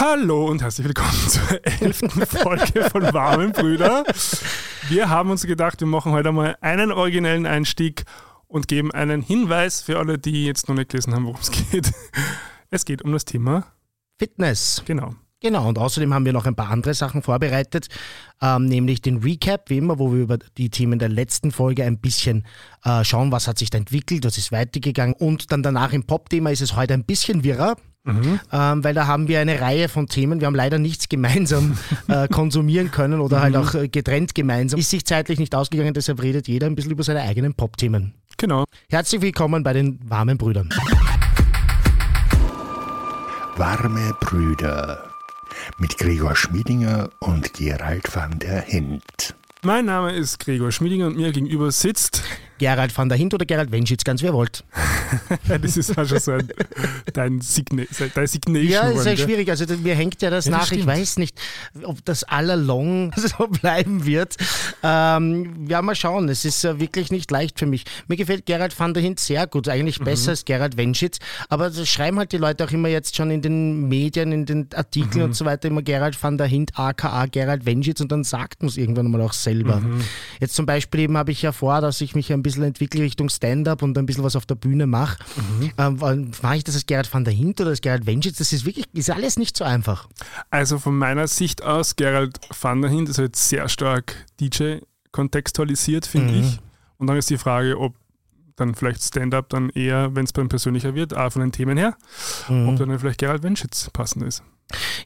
Hallo und herzlich willkommen zur elften Folge von Warmen Brüder. Wir haben uns gedacht, wir machen heute mal einen originellen Einstieg und geben einen Hinweis für alle, die jetzt noch nicht gelesen haben, worum es geht. Es geht um das Thema Fitness. Genau. Genau, und außerdem haben wir noch ein paar andere Sachen vorbereitet, ähm, nämlich den Recap, wie immer, wo wir über die Themen der letzten Folge ein bisschen äh, schauen, was hat sich da entwickelt, was ist weitergegangen. Und dann danach im Pop-Thema ist es heute ein bisschen wirrer, mhm. ähm, weil da haben wir eine Reihe von Themen. Wir haben leider nichts gemeinsam äh, konsumieren können oder halt mhm. halt auch äh, getrennt gemeinsam. Ist sich zeitlich nicht ausgegangen, deshalb redet jeder ein bisschen über seine eigenen Pop-Themen. Genau. Herzlich willkommen bei den warmen Brüdern. Warme Brüder mit Gregor Schmiedinger und Gerald van der Hint. Mein Name ist Gregor Schmiedinger und mir gegenüber sitzt Gerald van der Hint oder Gerald Wenschitz, ganz wie ihr wollt. das ist auch schon so ein, dein, Signa dein Signation. Ja, ist ja schwierig. Also mir hängt ja das ja, nach. Das ich weiß nicht, ob das allalong so bleiben wird. Ähm, ja, mal schauen. Es ist äh, wirklich nicht leicht für mich. Mir gefällt Gerald van der Hint sehr gut. Eigentlich mhm. besser als Gerald Wenschitz. Aber das schreiben halt die Leute auch immer jetzt schon in den Medien, in den Artikeln mhm. und so weiter immer Gerald van der Hint, aka Gerald Wenschitz und dann sagt man es irgendwann mal auch selber. Mhm. Jetzt zum Beispiel eben habe ich ja vor, dass ich mich ein bisschen bisschen entwickle Richtung Stand-up und ein bisschen was auf der Bühne mache. Mhm. Ähm, mache ich das als Gerhard van der Hint oder als Gerhard Wenschitz? Das ist wirklich, ist alles nicht so einfach. Also von meiner Sicht aus, Gerhard van der Hint ist halt sehr stark DJ kontextualisiert, finde mhm. ich. Und dann ist die Frage, ob dann vielleicht Stand-up dann eher, wenn es beim persönlicher wird, auch von den Themen her, mhm. ob dann vielleicht Gerald Wenschitz passend ist.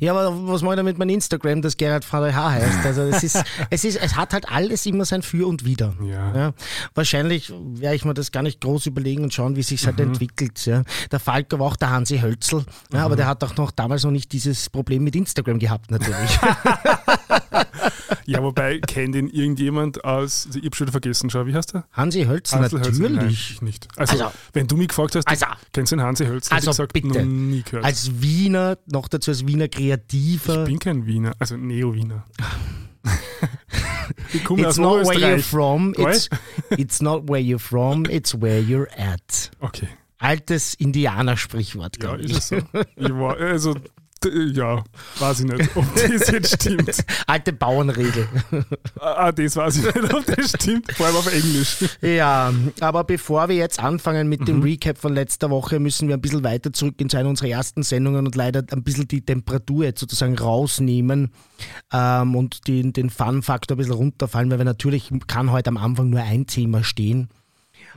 Ja, aber was mache ich damit meinem Instagram, das Gerhard VDH heißt? Also es ist, es ist, es hat halt alles immer sein Für und Wider. Ja. ja. Wahrscheinlich werde ich mir das gar nicht groß überlegen und schauen, wie sich halt mhm. entwickelt. Ja. Der Falk war auch der Hansi Hölzel, ja, mhm. aber der hat auch noch damals noch nicht dieses Problem mit Instagram gehabt, natürlich. ja, wobei, kennt ihn irgendjemand aus, also ich habe schon vergessen, schau, wie heißt der? Hansi Hölzel, Hansel natürlich. Nein, ich nicht. Also, also, wenn du mich gefragt hast, also, kennst du den Hansi Hölzel? Also, ich gesagt, bitte. noch nie gehört. Als Wiener, noch dazu als Wiener Wiener Kreativer. Ich bin kein Wiener, also Neo-Wiener. ich komme it's not where you're from, it's, it's not where you're from, it's where you're at. Okay. Altes Indianersprichwort, glaube ja, ich. Ist es so. ich war, also ja, weiß ich nicht, ob das jetzt stimmt. Alte Bauernregel. Ah, das weiß ich nicht, ob das stimmt, vor allem auf Englisch. Ja, aber bevor wir jetzt anfangen mit dem mhm. Recap von letzter Woche, müssen wir ein bisschen weiter zurückgehen zu einer unserer ersten Sendungen und leider ein bisschen die Temperatur jetzt sozusagen rausnehmen ähm, und den, den Fun-Faktor ein bisschen runterfallen, weil wir natürlich kann heute am Anfang nur ein Thema stehen,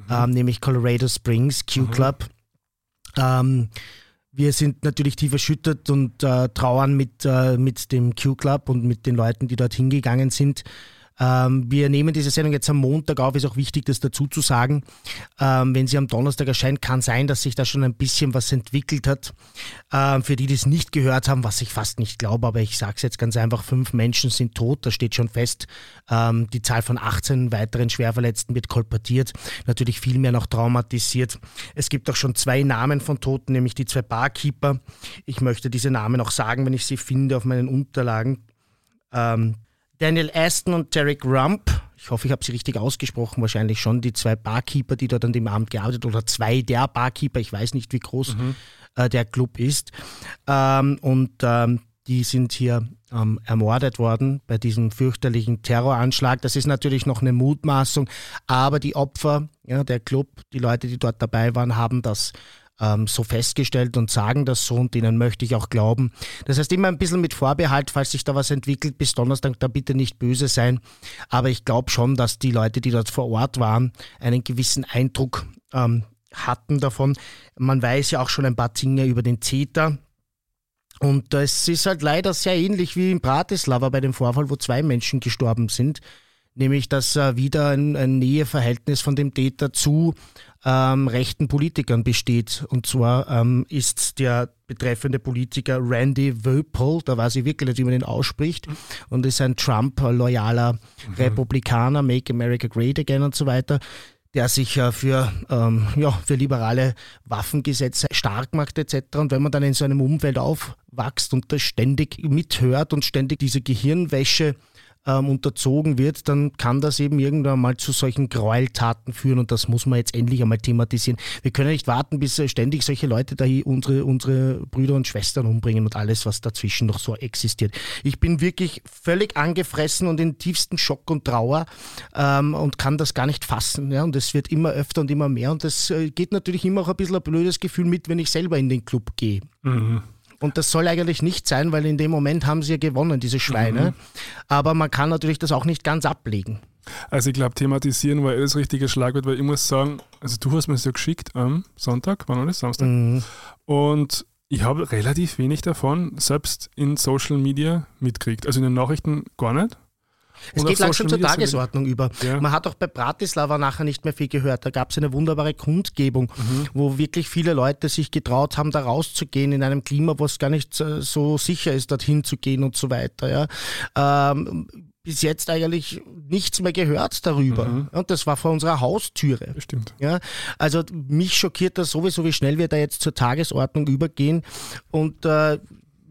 mhm. ähm, nämlich Colorado Springs Q-Club. Mhm. Ähm, wir sind natürlich tief erschüttert und äh, trauern mit, äh, mit dem Q-Club und mit den Leuten, die dort hingegangen sind. Ähm, wir nehmen diese Sendung jetzt am Montag auf, ist auch wichtig, das dazu zu sagen. Ähm, wenn sie am Donnerstag erscheint, kann sein, dass sich da schon ein bisschen was entwickelt hat. Ähm, für die, die es nicht gehört haben, was ich fast nicht glaube, aber ich sage es jetzt ganz einfach, fünf Menschen sind tot, das steht schon fest. Ähm, die Zahl von 18 weiteren Schwerverletzten wird kolportiert, natürlich viel mehr noch traumatisiert. Es gibt auch schon zwei Namen von Toten, nämlich die zwei Barkeeper. Ich möchte diese Namen auch sagen, wenn ich sie finde auf meinen Unterlagen. Ähm, Daniel Aston und Derek Rump. Ich hoffe, ich habe sie richtig ausgesprochen, wahrscheinlich schon. Die zwei Barkeeper, die dort an dem Abend gearbeitet oder zwei der Barkeeper. Ich weiß nicht, wie groß mhm. äh, der Club ist. Ähm, und ähm, die sind hier ähm, ermordet worden bei diesem fürchterlichen Terroranschlag. Das ist natürlich noch eine Mutmaßung, aber die Opfer, ja, der Club, die Leute, die dort dabei waren, haben das ähm, so festgestellt und sagen das so und denen möchte ich auch glauben. Das heißt immer ein bisschen mit Vorbehalt, falls sich da was entwickelt, bis Donnerstag da bitte nicht böse sein. Aber ich glaube schon, dass die Leute, die dort vor Ort waren, einen gewissen Eindruck ähm, hatten davon. Man weiß ja auch schon ein paar Dinge über den CETA. Und es ist halt leider sehr ähnlich wie in Bratislava bei dem Vorfall, wo zwei Menschen gestorben sind. Nämlich, dass äh, wieder ein, ein Näheverhältnis von dem Täter zu ähm, rechten Politikern besteht. Und zwar ähm, ist der betreffende Politiker Randy Wöpel, da weiß ich wirklich nicht, wie man ihn ausspricht, und ist ein Trump-loyaler mhm. Republikaner, Make America Great Again und so weiter der sich äh, für, ähm, ja, für liberale Waffengesetze stark macht etc. Und wenn man dann in so einem Umfeld aufwächst und das ständig mithört und ständig diese Gehirnwäsche ähm, unterzogen wird, dann kann das eben irgendwann mal zu solchen Gräueltaten führen und das muss man jetzt endlich einmal thematisieren. Wir können nicht warten, bis äh, ständig solche Leute da hier unsere, unsere Brüder und Schwestern umbringen und alles, was dazwischen noch so existiert. Ich bin wirklich völlig angefressen und in tiefsten Schock und Trauer ähm, und kann das gar nicht fassen. Ja? Und es wird immer öfter und immer mehr und es äh, geht natürlich immer auch ein bisschen ein blödes Gefühl mit, wenn ich selber in den Club gehe. Mhm. Und das soll eigentlich nicht sein, weil in dem Moment haben sie ja gewonnen, diese Schweine. Mhm. Aber man kann natürlich das auch nicht ganz ablegen. Also ich glaube, thematisieren war eh das richtige Schlagwort, weil ich muss sagen, also du hast mir das ja geschickt am Sonntag, war noch nicht Samstag. Mhm. Und ich habe relativ wenig davon, selbst in Social Media mitkriegt. Also in den Nachrichten gar nicht. Es geht langsam zur Tagesordnung über. Ja. Man hat auch bei Bratislava nachher nicht mehr viel gehört. Da gab es eine wunderbare Kundgebung, mhm. wo wirklich viele Leute sich getraut haben, da rauszugehen in einem Klima, wo es gar nicht äh, so sicher ist, dorthin zu gehen und so weiter. Ja. Ähm, bis jetzt eigentlich nichts mehr gehört darüber. Mhm. Und das war vor unserer Haustüre. Stimmt. Ja, also mich schockiert das sowieso, wie schnell wir da jetzt zur Tagesordnung übergehen. Und äh,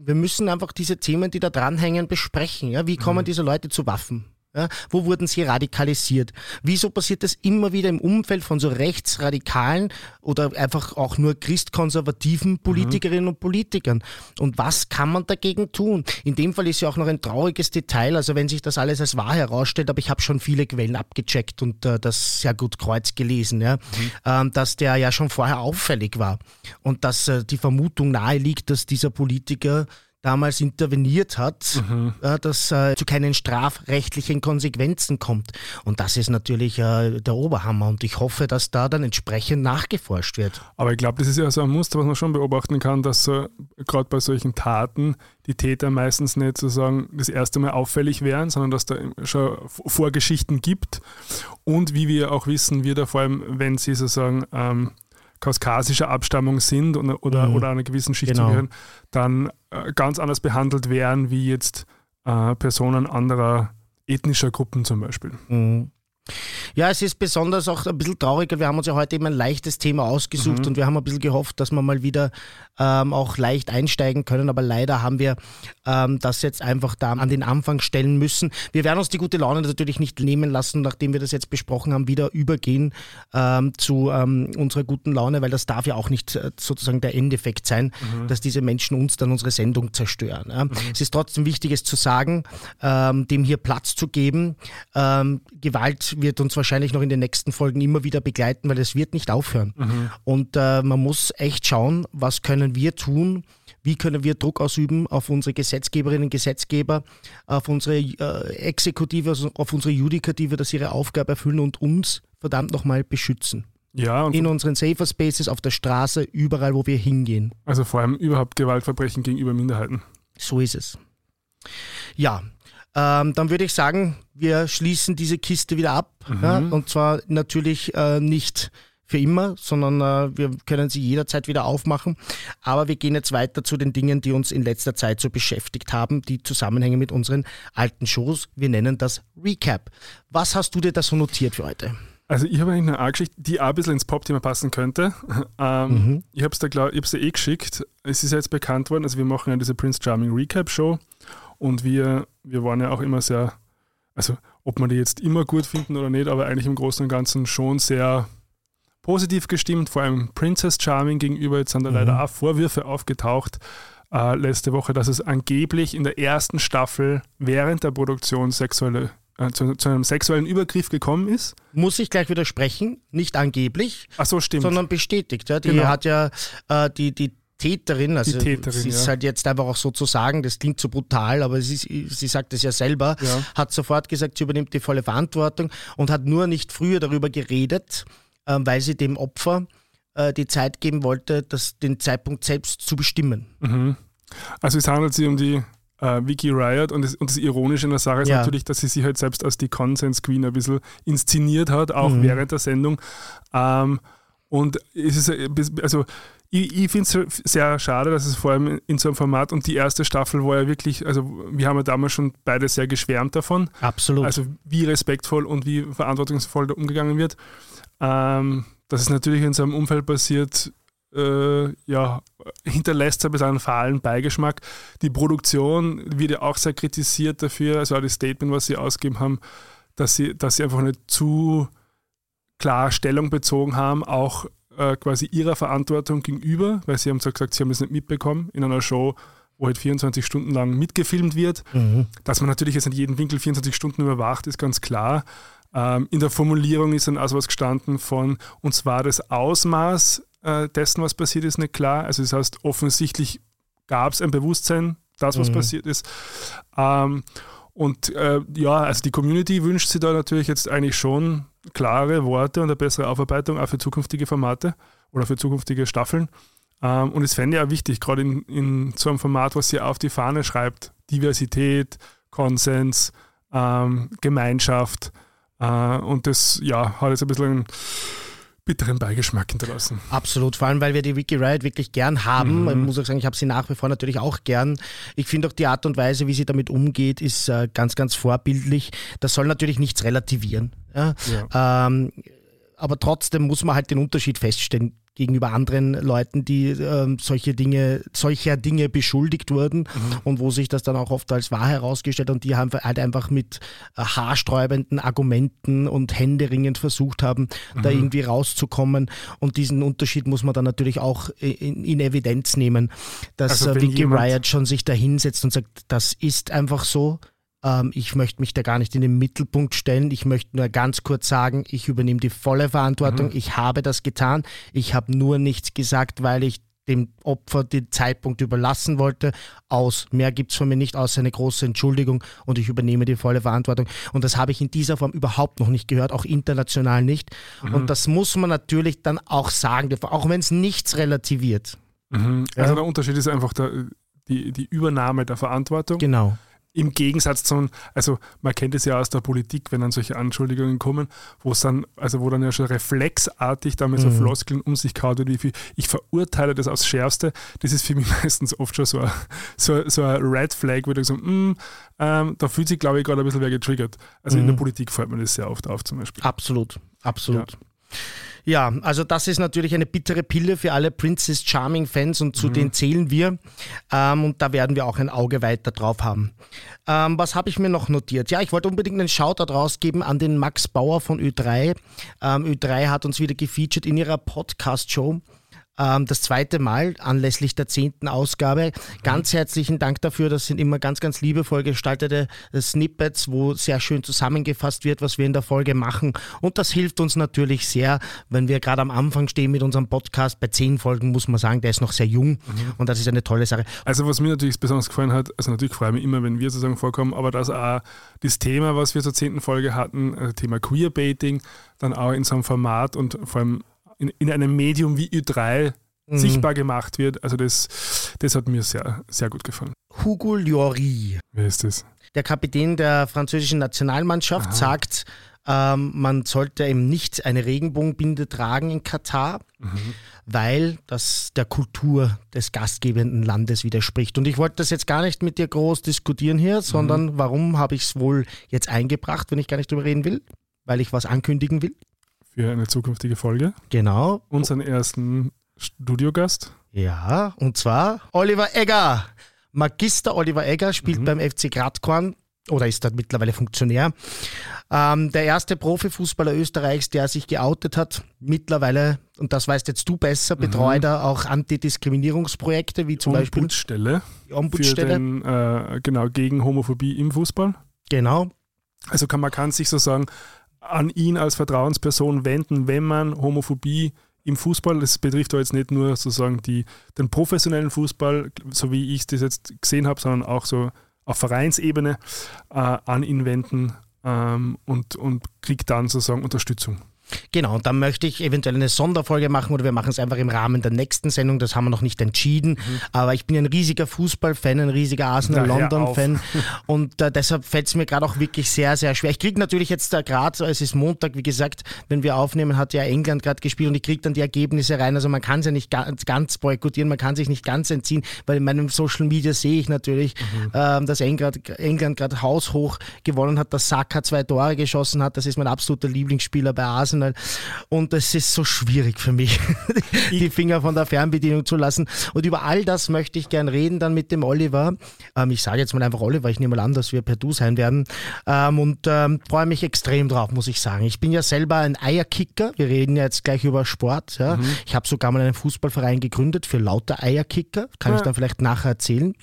wir müssen einfach diese Themen, die da dranhängen, besprechen. Ja? Wie kommen mhm. diese Leute zu Waffen? Ja, wo wurden sie radikalisiert? Wieso passiert das immer wieder im Umfeld von so rechtsradikalen oder einfach auch nur christkonservativen mhm. Politikerinnen mhm. und Politikern? Und was kann man dagegen tun? In dem Fall ist ja auch noch ein trauriges Detail, also wenn sich das alles als wahr herausstellt, aber ich habe schon viele Quellen abgecheckt und äh, das sehr gut kreuz gelesen, ja, mhm. ähm, dass der ja schon vorher auffällig war und dass äh, die Vermutung nahe liegt, dass dieser Politiker damals interveniert hat, mhm. äh, dass äh, zu keinen strafrechtlichen Konsequenzen kommt. Und das ist natürlich äh, der Oberhammer. Und ich hoffe, dass da dann entsprechend nachgeforscht wird. Aber ich glaube, das ist ja so ein Muster, was man schon beobachten kann, dass gerade bei solchen Taten die Täter meistens nicht sozusagen das erste Mal auffällig wären, sondern dass da schon Vorgeschichten gibt. Und wie wir auch wissen, wir da vor allem, wenn sie sozusagen ähm, kauskasischer Abstammung sind oder, oder, mhm. oder einer gewissen Schicht genau. zugehören, dann äh, ganz anders behandelt werden wie jetzt äh, Personen anderer ethnischer Gruppen zum Beispiel. Mhm. Ja, es ist besonders auch ein bisschen trauriger. Wir haben uns ja heute eben ein leichtes Thema ausgesucht mhm. und wir haben ein bisschen gehofft, dass wir mal wieder ähm, auch leicht einsteigen können. Aber leider haben wir ähm, das jetzt einfach da an den Anfang stellen müssen. Wir werden uns die gute Laune natürlich nicht nehmen lassen, nachdem wir das jetzt besprochen haben, wieder übergehen ähm, zu ähm, unserer guten Laune, weil das darf ja auch nicht äh, sozusagen der Endeffekt sein, mhm. dass diese Menschen uns dann unsere Sendung zerstören. Ja. Mhm. Es ist trotzdem wichtig, es zu sagen, ähm, dem hier Platz zu geben. Ähm, Gewalt wird uns wahrscheinlich noch in den nächsten Folgen immer wieder begleiten, weil es wird nicht aufhören. Mhm. Und äh, man muss echt schauen, was können wir tun, wie können wir Druck ausüben auf unsere Gesetzgeberinnen und Gesetzgeber, auf unsere äh, Exekutive, also auf unsere Judikative, dass sie ihre Aufgabe erfüllen und uns verdammt nochmal beschützen. Ja, in unseren Safer Spaces, auf der Straße, überall, wo wir hingehen. Also vor allem überhaupt Gewaltverbrechen gegenüber Minderheiten. So ist es. Ja, ähm, dann würde ich sagen, wir schließen diese Kiste wieder ab. Mhm. Ja, und zwar natürlich äh, nicht für immer, sondern äh, wir können sie jederzeit wieder aufmachen. Aber wir gehen jetzt weiter zu den Dingen, die uns in letzter Zeit so beschäftigt haben, die Zusammenhänge mit unseren alten Shows. Wir nennen das Recap. Was hast du dir da so notiert für heute? Also ich habe eigentlich eine Geschichte, die auch ein bisschen ins Pop-Thema passen könnte. Ähm, mhm. Ich habe es da, glaub, ich eh geschickt. Es ist jetzt bekannt worden, also wir machen ja diese Prince Charming Recap Show und wir, wir waren ja auch immer sehr, also ob man die jetzt immer gut finden oder nicht, aber eigentlich im Großen und Ganzen schon sehr positiv gestimmt, vor allem Princess Charming gegenüber. Jetzt sind da mhm. leider auch Vorwürfe aufgetaucht äh, letzte Woche, dass es angeblich in der ersten Staffel während der Produktion sexuelle äh, zu, zu, einem sexuellen Übergriff gekommen ist. Muss ich gleich widersprechen, nicht angeblich, Ach so, stimmt. sondern bestätigt. Ja. Die genau. hat ja äh, die, die Täterin, also Täterin, sie ist ja. halt jetzt einfach auch so zu sagen, das klingt so brutal, aber sie, sie sagt es ja selber, ja. hat sofort gesagt, sie übernimmt die volle Verantwortung und hat nur nicht früher darüber geredet, äh, weil sie dem Opfer äh, die Zeit geben wollte, das, den Zeitpunkt selbst zu bestimmen. Mhm. Also es handelt sich um die äh, Vicky Riot und das, und das Ironische in der Sache ist ja. natürlich, dass sie sich halt selbst als die Consens Queen ein bisschen inszeniert hat, auch mhm. während der Sendung. Ähm, und es ist, also ich, ich finde es sehr schade, dass es vor allem in so einem Format und die erste Staffel war ja wirklich, also wir haben ja damals schon beide sehr geschwärmt davon. Absolut. Also wie respektvoll und wie verantwortungsvoll da umgegangen wird. Ähm, dass es natürlich in so einem Umfeld passiert, äh, ja, hinterlässt ein bisschen einen fahlen Beigeschmack. Die Produktion wird ja auch sehr kritisiert dafür, also auch das Statement, was sie ausgegeben haben, dass sie, dass sie einfach nicht zu klar Stellung bezogen haben, auch äh, quasi ihrer Verantwortung gegenüber, weil sie haben zwar gesagt, sie haben es nicht mitbekommen in einer Show, wo halt 24 Stunden lang mitgefilmt wird. Mhm. Dass man natürlich jetzt in jedem Winkel 24 Stunden überwacht, ist ganz klar. Ähm, in der Formulierung ist dann also was gestanden von, und zwar das Ausmaß äh, dessen, was passiert ist, nicht klar. Also das heißt, offensichtlich gab es ein Bewusstsein, das, was mhm. passiert ist. Ähm, und äh, ja, also die Community wünscht sich da natürlich jetzt eigentlich schon klare Worte und eine bessere Aufarbeitung auch für zukünftige Formate oder für zukünftige Staffeln. Ähm, und es fände ja wichtig, gerade in, in so einem Format, was sie auf die Fahne schreibt, Diversität, Konsens, ähm, Gemeinschaft. Äh, und das ja, hat jetzt ein bisschen bitteren Beigeschmack hinterlassen. Absolut, vor allem weil wir die Wiki Riot wirklich gern haben. Mhm. Ich muss auch sagen, ich habe sie nach wie vor natürlich auch gern. Ich finde auch die Art und Weise, wie sie damit umgeht, ist äh, ganz, ganz vorbildlich. Das soll natürlich nichts relativieren. Ja? Ja. Ähm, aber trotzdem muss man halt den Unterschied feststellen gegenüber anderen Leuten, die ähm, solche Dinge, solcher Dinge beschuldigt wurden mhm. und wo sich das dann auch oft als wahr herausgestellt hat und die haben halt einfach mit äh, haarsträubenden Argumenten und händeringend versucht haben, mhm. da irgendwie rauszukommen und diesen Unterschied muss man dann natürlich auch in, in Evidenz nehmen, dass also äh, Vicky Riot schon sich da hinsetzt und sagt, das ist einfach so, ähm, ich möchte mich da gar nicht in den Mittelpunkt stellen. Ich möchte nur ganz kurz sagen, ich übernehme die volle Verantwortung. Mhm. Ich habe das getan. Ich habe nur nichts gesagt, weil ich dem Opfer den Zeitpunkt überlassen wollte. Aus. Mehr gibt es von mir nicht, außer eine große Entschuldigung und ich übernehme die volle Verantwortung. Und das habe ich in dieser Form überhaupt noch nicht gehört, auch international nicht. Mhm. Und das muss man natürlich dann auch sagen dürfen, auch wenn es nichts relativiert. Mhm. Also ja. der Unterschied ist einfach der, die, die Übernahme der Verantwortung. Genau. Im Gegensatz zu, also man kennt es ja aus der Politik, wenn dann solche Anschuldigungen kommen, wo es dann, also wo dann ja schon reflexartig damit mhm. so Floskeln um sich kaut wie ich verurteile das aufs Schärfste. Das ist für mich meistens oft schon so ein, so, so ein Red Flag, wo ich so, mm, ähm, da fühlt sich, glaube ich, gerade ein bisschen wer getriggert. Also mhm. in der mhm. Politik fällt mir das sehr oft auf zum Beispiel. Absolut, absolut. Ja. Ja, also das ist natürlich eine bittere Pille für alle Princess Charming Fans und zu mhm. denen zählen wir. Ähm, und da werden wir auch ein Auge weiter drauf haben. Ähm, was habe ich mir noch notiert? Ja, ich wollte unbedingt einen Shoutout rausgeben an den Max Bauer von Ö3. Ähm, Ö3 hat uns wieder gefeatured in ihrer Podcast-Show das zweite Mal anlässlich der zehnten Ausgabe. Ganz herzlichen Dank dafür. Das sind immer ganz, ganz liebevoll gestaltete äh, Snippets, wo sehr schön zusammengefasst wird, was wir in der Folge machen. Und das hilft uns natürlich sehr, wenn wir gerade am Anfang stehen mit unserem Podcast. Bei zehn Folgen muss man sagen, der ist noch sehr jung mhm. und das ist eine tolle Sache. Also was mir natürlich besonders gefallen hat, also natürlich freue ich mich immer, wenn wir sozusagen vorkommen, aber dass auch das Thema, was wir zur zehnten Folge hatten, äh, Thema Queerbaiting, dann auch in so einem Format und vor allem in, in einem Medium wie Ü3 mhm. sichtbar gemacht wird. Also das, das hat mir sehr, sehr gut gefallen. Hugo Llori. Wer ist das? Der Kapitän der französischen Nationalmannschaft Aha. sagt, ähm, man sollte eben nicht eine Regenbogenbinde tragen in Katar, mhm. weil das der Kultur des gastgebenden Landes widerspricht. Und ich wollte das jetzt gar nicht mit dir groß diskutieren hier, sondern mhm. warum habe ich es wohl jetzt eingebracht, wenn ich gar nicht drüber reden will? Weil ich was ankündigen will für eine zukünftige Folge. Genau. Unseren ersten Studiogast. Ja, und zwar Oliver Egger. Magister Oliver Egger spielt mhm. beim FC Gradkorn oder ist dort mittlerweile Funktionär. Ähm, der erste Profifußballer Österreichs, der sich geoutet hat, mittlerweile, und das weißt jetzt du besser, mhm. betreut er auch Antidiskriminierungsprojekte, wie zum Ombudsstelle Beispiel die Ombudsstelle. Für den, äh, genau, gegen Homophobie im Fußball. Genau. Also kann man kann sich so sagen, an ihn als Vertrauensperson wenden, wenn man Homophobie im Fußball, das betrifft jetzt nicht nur sozusagen die, den professionellen Fußball, so wie ich das jetzt gesehen habe, sondern auch so auf Vereinsebene äh, an ihn wenden ähm, und, und kriegt dann sozusagen Unterstützung. Genau, und dann möchte ich eventuell eine Sonderfolge machen oder wir machen es einfach im Rahmen der nächsten Sendung, das haben wir noch nicht entschieden. Mhm. Aber ich bin ein riesiger Fußballfan, ein riesiger Arsenal-London-Fan und äh, deshalb fällt es mir gerade auch wirklich sehr, sehr schwer. Ich kriege natürlich jetzt da gerade, es ist Montag, wie gesagt, wenn wir aufnehmen, hat ja England gerade gespielt und ich kriege dann die Ergebnisse rein. Also man kann es ja nicht ganz, ganz boykottieren, man kann sich nicht ganz entziehen, weil in meinem Social Media sehe ich natürlich, mhm. ähm, dass England, England gerade haushoch gewonnen hat, dass Saka zwei Tore geschossen hat. Das ist mein absoluter Lieblingsspieler bei Arsenal International. Und es ist so schwierig für mich, die Finger von der Fernbedienung zu lassen. Und über all das möchte ich gern reden dann mit dem Oliver. Ähm, ich sage jetzt mal einfach Oliver, ich nehme mal an, dass wir per Du sein werden. Ähm, und ähm, freue mich extrem drauf, muss ich sagen. Ich bin ja selber ein Eierkicker. Wir reden ja jetzt gleich über Sport. Ja. Mhm. Ich habe sogar mal einen Fußballverein gegründet für lauter Eierkicker. Kann ja. ich dann vielleicht nachher erzählen.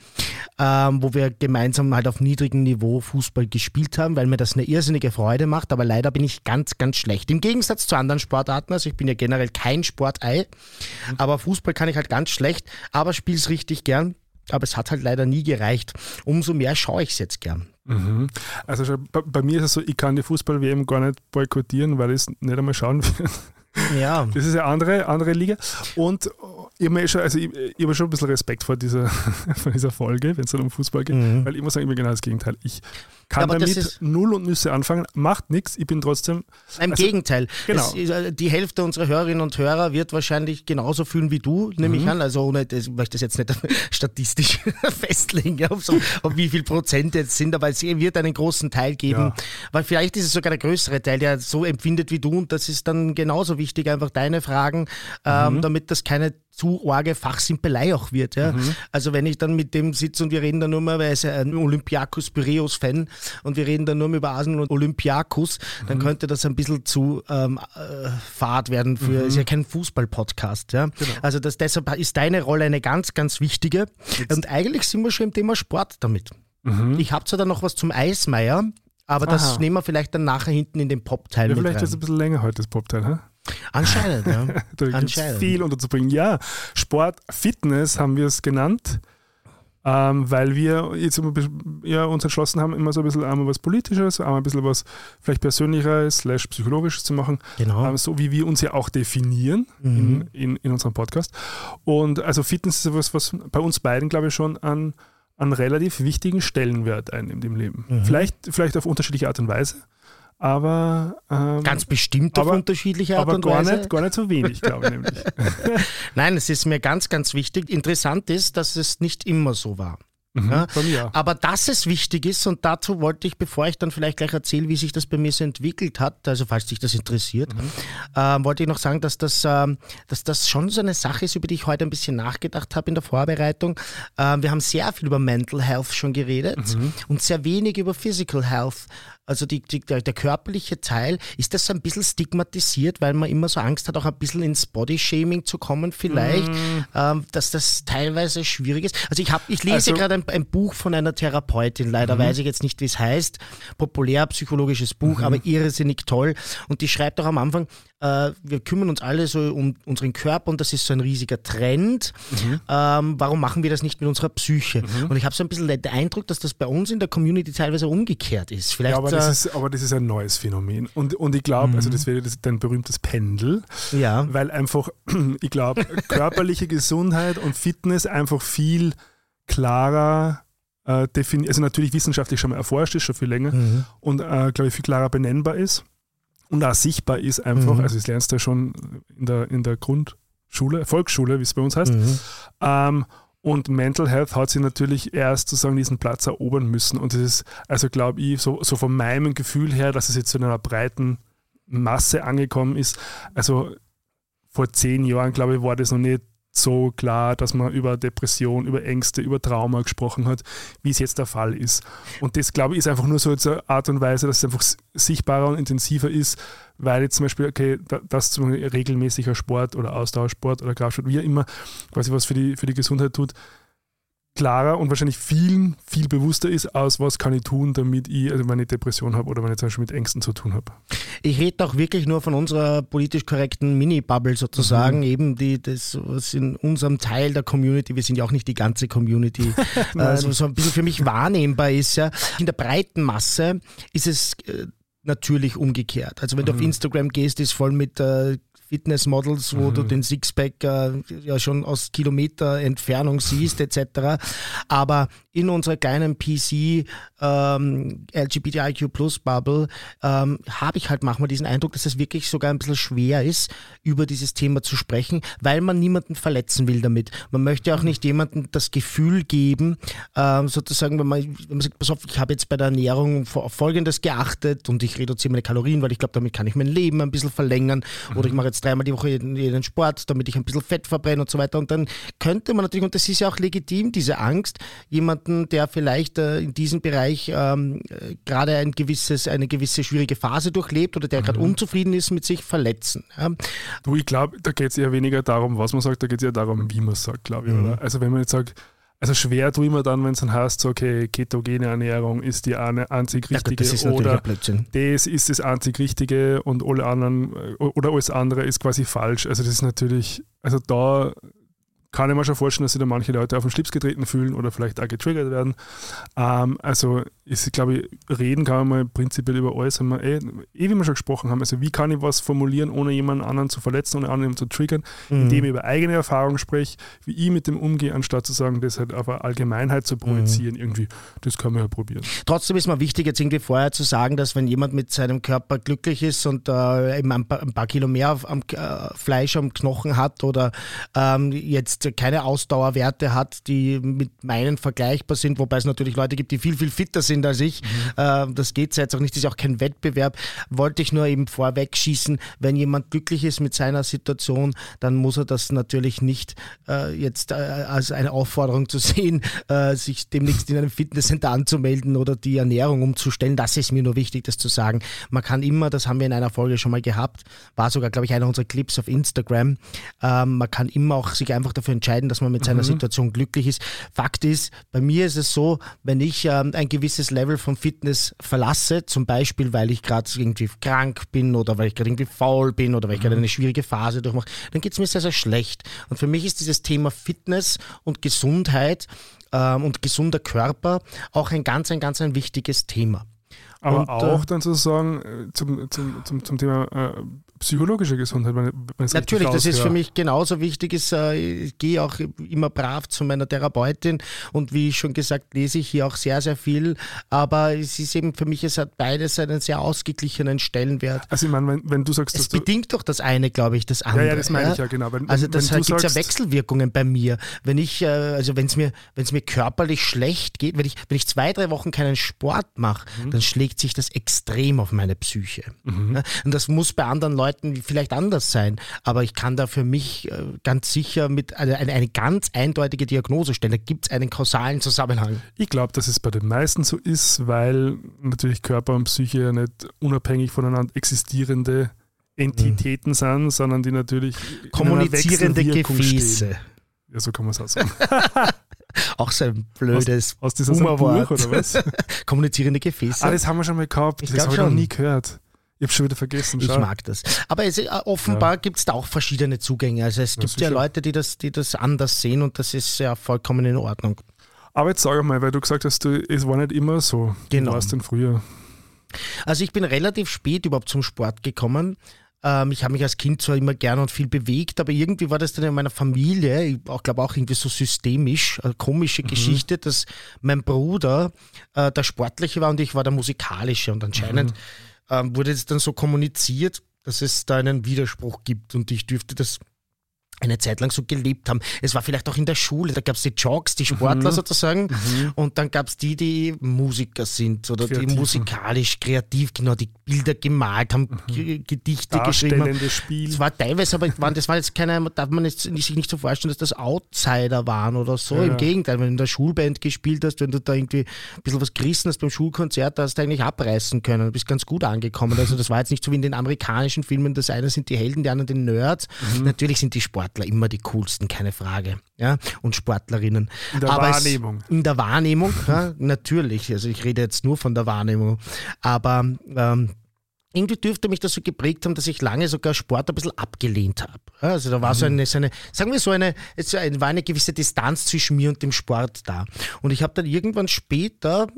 Ähm, wo wir gemeinsam halt auf niedrigem Niveau Fußball gespielt haben, weil mir das eine irrsinnige Freude macht. Aber leider bin ich ganz, ganz schlecht. Im Gegensatz zu anderen Sportarten. Also ich bin ja generell kein Sportei. Mhm. Aber Fußball kann ich halt ganz schlecht. Aber spiele es richtig gern. Aber es hat halt leider nie gereicht. Umso mehr schaue ich es jetzt gern. Mhm. Also bei, mir ist es so, ich kann die Fußball-WM gar nicht boykottieren, weil ich es nicht einmal schauen will. Ja. Das ist eine andere, andere Liga. Und ich habe schon, also ich, ich habe schon ein bisschen Respekt vor dieser, vor dieser Folge, wenn es dann um Fußball geht, mhm. weil ich muss sagen, immer genau das Gegenteil. Ich kann ja, damit null und Nüsse anfangen, macht nichts, ich bin trotzdem. Im also, Gegenteil. Genau. Es, äh, die Hälfte unserer Hörerinnen und Hörer wird wahrscheinlich genauso fühlen wie du, nehme mhm. ich an. Also ohne, ich möchte das jetzt nicht statistisch festlegen, auf, so, auf wie viel Prozent jetzt sind, aber es wird einen großen Teil geben, ja. weil vielleicht ist es sogar der größere Teil, der so empfindet wie du und das ist dann genauso wichtig, einfach deine Fragen, ähm, mhm. damit das keine zu arge Fachsimpelei auch wird. Ja? Mhm. Also wenn ich dann mit dem sitze und wir reden dann nur mal, weil er ist ein Olympiakos Piraeus Fan und wir reden dann nur über Arsenal und Olympiakos, mhm. dann könnte das ein bisschen zu ähm, äh, fad werden für, mhm. ist ja kein Fußball-Podcast. Ja? Genau. Also das, deshalb ist deine Rolle eine ganz, ganz wichtige Jetzt. und eigentlich sind wir schon im Thema Sport damit. Mhm. Ich habe zwar dann noch was zum Eismeier, aber Aha. das nehmen wir vielleicht dann nachher hinten in den Pop-Teil ja, Vielleicht ist es ein bisschen länger heute, das Pop-Teil, ha? Anscheinend, ja. da es viel unterzubringen. Ja, Sport, Fitness haben wir es genannt, ähm, weil wir jetzt ja, uns entschlossen haben, immer so ein bisschen einmal was Politisches, einmal ein bisschen was vielleicht Persönlicheres, slash Psychologisches zu machen. Genau. Ähm, so wie wir uns ja auch definieren mhm. in, in, in, unserem Podcast. Und also Fitness ist etwas, was bei uns beiden, glaube ich, schon an, an relativ wichtigen Stellenwert einnimmt im Leben. Mhm. Vielleicht, vielleicht auf unterschiedliche Art und Weise aber ähm, ganz bestimmt auf aber, unterschiedliche Art aber und gar Weise. Nicht, gar nicht so wenig, glaube ich nämlich. Nein, es ist mir ganz, ganz wichtig. Interessant ist, dass es nicht immer so war. Mhm, ja? mir. Aber dass es wichtig ist, und dazu wollte ich, bevor ich dann vielleicht gleich erzähle, wie sich das bei mir so entwickelt hat, also falls dich das interessiert, mhm. äh, wollte ich noch sagen, dass das, äh, dass das schon so eine Sache ist, über die ich heute ein bisschen nachgedacht habe in der Vorbereitung. Äh, wir haben sehr viel über Mental Health schon geredet mhm. und sehr wenig über Physical Health. Also die, die, der, der, körperliche Teil, ist das so ein bisschen stigmatisiert, weil man immer so Angst hat, auch ein bisschen ins Bodyshaming zu kommen vielleicht, mm. ähm, dass das teilweise schwierig ist. Also ich, hab, ich lese also, gerade ein, ein, Buch von einer Therapeutin, leider mm. weiß ich jetzt nicht, wie es heißt, populärpsychologisches Buch, mm. aber irrsinnig toll. Und die schreibt auch am Anfang, äh, wir kümmern uns alle so um unseren Körper und das ist so ein riesiger Trend. Mhm. Ähm, warum machen wir das nicht mit unserer Psyche? Mhm. Und ich habe so ein bisschen den Eindruck, dass das bei uns in der Community teilweise umgekehrt ist. Vielleicht, ja, aber, das ist aber das ist ein neues Phänomen. Und, und ich glaube, mhm. also das wäre das, dein berühmtes Pendel, ja. weil einfach, ich glaube, körperliche Gesundheit und Fitness einfach viel klarer äh, definiert, also natürlich wissenschaftlich schon mal erforscht ist, schon viel länger mhm. und äh, glaube ich viel klarer benennbar ist und auch sichtbar ist einfach. Mhm. Also das lernst du ja schon in der, in der Grundschule, Volksschule, wie es bei uns heißt. Mhm. Ähm, und Mental Health hat sie natürlich erst sozusagen diesen Platz erobern müssen. Und das ist, also glaube ich, so, so von meinem Gefühl her, dass es jetzt zu einer breiten Masse angekommen ist. Also vor zehn Jahren, glaube ich, war das noch nicht so klar, dass man über Depression, über Ängste, über Trauma gesprochen hat, wie es jetzt der Fall ist. Und das, glaube ich, ist einfach nur so eine Art und Weise, dass es einfach sichtbarer und intensiver ist, weil jetzt zum Beispiel, okay, das zum regelmäßiger Sport oder Ausdauersport oder Kraftsport, wie immer, quasi was für die, für die Gesundheit tut, klarer und wahrscheinlich vielen, viel bewusster ist, aus was kann ich tun, damit ich also meine Depression habe oder wenn ich zum Beispiel mit Ängsten zu tun habe. Ich rede auch wirklich nur von unserer politisch korrekten Mini-Bubble sozusagen, mhm. eben die, das, was in unserem Teil der Community, wir sind ja auch nicht die ganze Community, also so ein bisschen für mich wahrnehmbar ist. Ja. In der breiten Masse ist es äh, natürlich umgekehrt. Also wenn du auf mhm. Instagram gehst, ist voll mit äh, Fitnessmodels, wo mhm. du den Sixpack äh, ja schon aus Kilometer Entfernung siehst, etc. Aber in unserer kleinen PC ähm, LGBTIQ Plus Bubble ähm, habe ich halt manchmal diesen Eindruck, dass es wirklich sogar ein bisschen schwer ist, über dieses Thema zu sprechen, weil man niemanden verletzen will damit. Man möchte auch nicht jemandem das Gefühl geben, ähm, sozusagen, wenn man, wenn man sagt, pass auf, ich habe jetzt bei der Ernährung auf Folgendes geachtet und ich reduziere meine Kalorien, weil ich glaube, damit kann ich mein Leben ein bisschen verlängern mhm. oder ich mache jetzt dreimal die Woche jeden, jeden Sport, damit ich ein bisschen Fett verbrenne und so weiter. Und dann könnte man natürlich, und das ist ja auch legitim, diese Angst, jemanden, der vielleicht äh, in diesem Bereich ähm, gerade ein gewisses, eine gewisse schwierige Phase durchlebt oder der mhm. gerade unzufrieden ist mit sich, verletzen. Ja. Du, ich glaube, da geht es eher weniger darum, was man sagt, da geht es eher darum, wie man es sagt, glaube ich. Mhm. Oder? Also wenn man jetzt sagt, also schwer tue ich mir dann, wenn es dann heißt, so, okay, ketogene Ernährung ist die eine einzig richtige ja, das oder das ist das einzig richtige und alle anderen äh, oder alles andere ist quasi falsch. Also das ist natürlich, also da kann ich mir schon vorstellen, dass sich da manche Leute auf den Schlips getreten fühlen oder vielleicht auch getriggert werden. Ähm, also ist, glaube ich, reden kann man mal prinzipiell über alles, haben wir eh, eh, wie wir schon gesprochen haben. Also wie kann ich was formulieren, ohne jemanden anderen zu verletzen, ohne anderen zu triggern, mhm. indem ich über eigene Erfahrung spreche, wie ich mit dem umgehe, anstatt zu sagen, das halt auf eine Allgemeinheit zu projizieren, mhm. irgendwie, das kann man ja probieren. Trotzdem ist mir wichtig, jetzt irgendwie vorher zu sagen, dass wenn jemand mit seinem Körper glücklich ist und äh, eben ein paar, ein paar, Kilo mehr am äh, Fleisch am Knochen hat oder ähm, jetzt keine Ausdauerwerte hat, die mit meinen vergleichbar sind, wobei es natürlich Leute gibt, die viel, viel fitter sind als ich. Mhm. Äh, das geht jetzt auch nicht, das ist auch kein Wettbewerb. Wollte ich nur eben vorweg schießen, wenn jemand glücklich ist mit seiner Situation, dann muss er das natürlich nicht äh, jetzt äh, als eine Aufforderung zu sehen, sich demnächst in einem Fitnesscenter anzumelden oder die Ernährung umzustellen. Das ist mir nur wichtig, das zu sagen. Man kann immer, das haben wir in einer Folge schon mal gehabt, war sogar, glaube ich, einer unserer Clips auf Instagram, ähm, man kann immer auch sich einfach dafür entscheiden, dass man mit seiner mhm. Situation glücklich ist. Fakt ist, bei mir ist es so, wenn ich ähm, ein gewisses Level von Fitness verlasse, zum Beispiel, weil ich gerade irgendwie krank bin oder weil ich gerade irgendwie faul bin oder weil ich gerade mhm. eine schwierige Phase durchmache, dann geht es mir sehr, sehr schlecht. Und für mich ist dieses Thema Fitness und Gesundheit ähm, und gesunder Körper auch ein ganz, ein ganz ein wichtiges Thema. Aber und, auch äh, dann sozusagen äh, zum, zum, zum, zum Thema äh, psychologische Gesundheit. Wenn, Natürlich, das ist für mich genauso wichtig. Ist, äh, ich gehe auch immer brav zu meiner Therapeutin und wie schon gesagt, lese ich hier auch sehr, sehr viel. Aber es ist eben für mich, es hat beides einen sehr ausgeglichenen Stellenwert. Also ich meine, wenn, wenn du sagst, es bedingt doch das eine, glaube ich, das andere. Ja, ja das meine ich ja, genau. Wenn, also das gibt ja Wechselwirkungen bei mir. Wenn ich, äh, also wenn es mir, es mir körperlich schlecht geht, wenn ich, wenn ich zwei, drei Wochen keinen Sport mache, mhm. dann schlägt sich das extrem auf meine Psyche. Mhm. Und das muss bei anderen Leuten Leuten vielleicht anders sein. Aber ich kann da für mich äh, ganz sicher mit eine, eine, eine ganz eindeutige Diagnose stellen. Da gibt es einen kausalen Zusammenhang. Ich glaube, dass es bei den meisten so ist, weil natürlich Körper und Psyche ja nicht unabhängig voneinander existierende Entitäten mhm. sind, sondern die natürlich kommunizierende Gefäße. Stehen. Ja, so kann man es auch sagen. auch so ein blödes aus, aus diesem Buch oder was? Kommunizierende Gefäße. Ah, das haben wir schon mal gehabt. Ich das habe ich noch nie gehört. Ich habe schon wieder vergessen. Schau. Ich mag das. Aber es, äh, offenbar ja. gibt es da auch verschiedene Zugänge. Also es gibt ja, ja Leute, die das, die das anders sehen und das ist ja vollkommen in Ordnung. Aber jetzt sag mal, weil du gesagt hast, du, es war nicht immer so. Genau. Wie war es denn früher? Also ich bin relativ spät überhaupt zum Sport gekommen. Ähm, ich habe mich als Kind zwar immer gern und viel bewegt, aber irgendwie war das dann in meiner Familie, ich glaube auch irgendwie so systemisch, eine komische mhm. Geschichte, dass mein Bruder äh, der Sportliche war und ich war der Musikalische. Und anscheinend mhm. ähm, wurde es dann so kommuniziert, dass es da einen Widerspruch gibt. Und ich dürfte das eine Zeit lang so gelebt haben. Es war vielleicht auch in der Schule, da gab es die Jocks, die Sportler mhm. sozusagen, mhm. und dann gab es die, die Musiker sind oder Kreativ. die musikalisch kreativ, genau, die Bilder gemalt haben, mhm. Gedichte geschrieben haben. Spiel. Das war teilweise, aber das war jetzt keine, darf man jetzt sich nicht so vorstellen, dass das Outsider waren oder so. Ja. Im Gegenteil, wenn du in der Schulband gespielt hast, wenn du da irgendwie ein bisschen was gerissen hast beim Schulkonzert, da hast du eigentlich abreißen können. Du bist ganz gut angekommen. Also das war jetzt nicht so wie in den amerikanischen Filmen, das eine sind die Helden, die anderen die Nerds. Mhm. Natürlich sind die Sportler Sportler immer die coolsten, keine Frage. Ja? Und Sportlerinnen. In der Aber Wahrnehmung. Es, in der Wahrnehmung, ja, natürlich. Also ich rede jetzt nur von der Wahrnehmung. Aber ähm, irgendwie dürfte mich das so geprägt haben, dass ich lange sogar Sport ein bisschen abgelehnt habe. Also da war mhm. so, eine, so eine, sagen wir so eine, es war eine gewisse Distanz zwischen mir und dem Sport da. Und ich habe dann irgendwann später,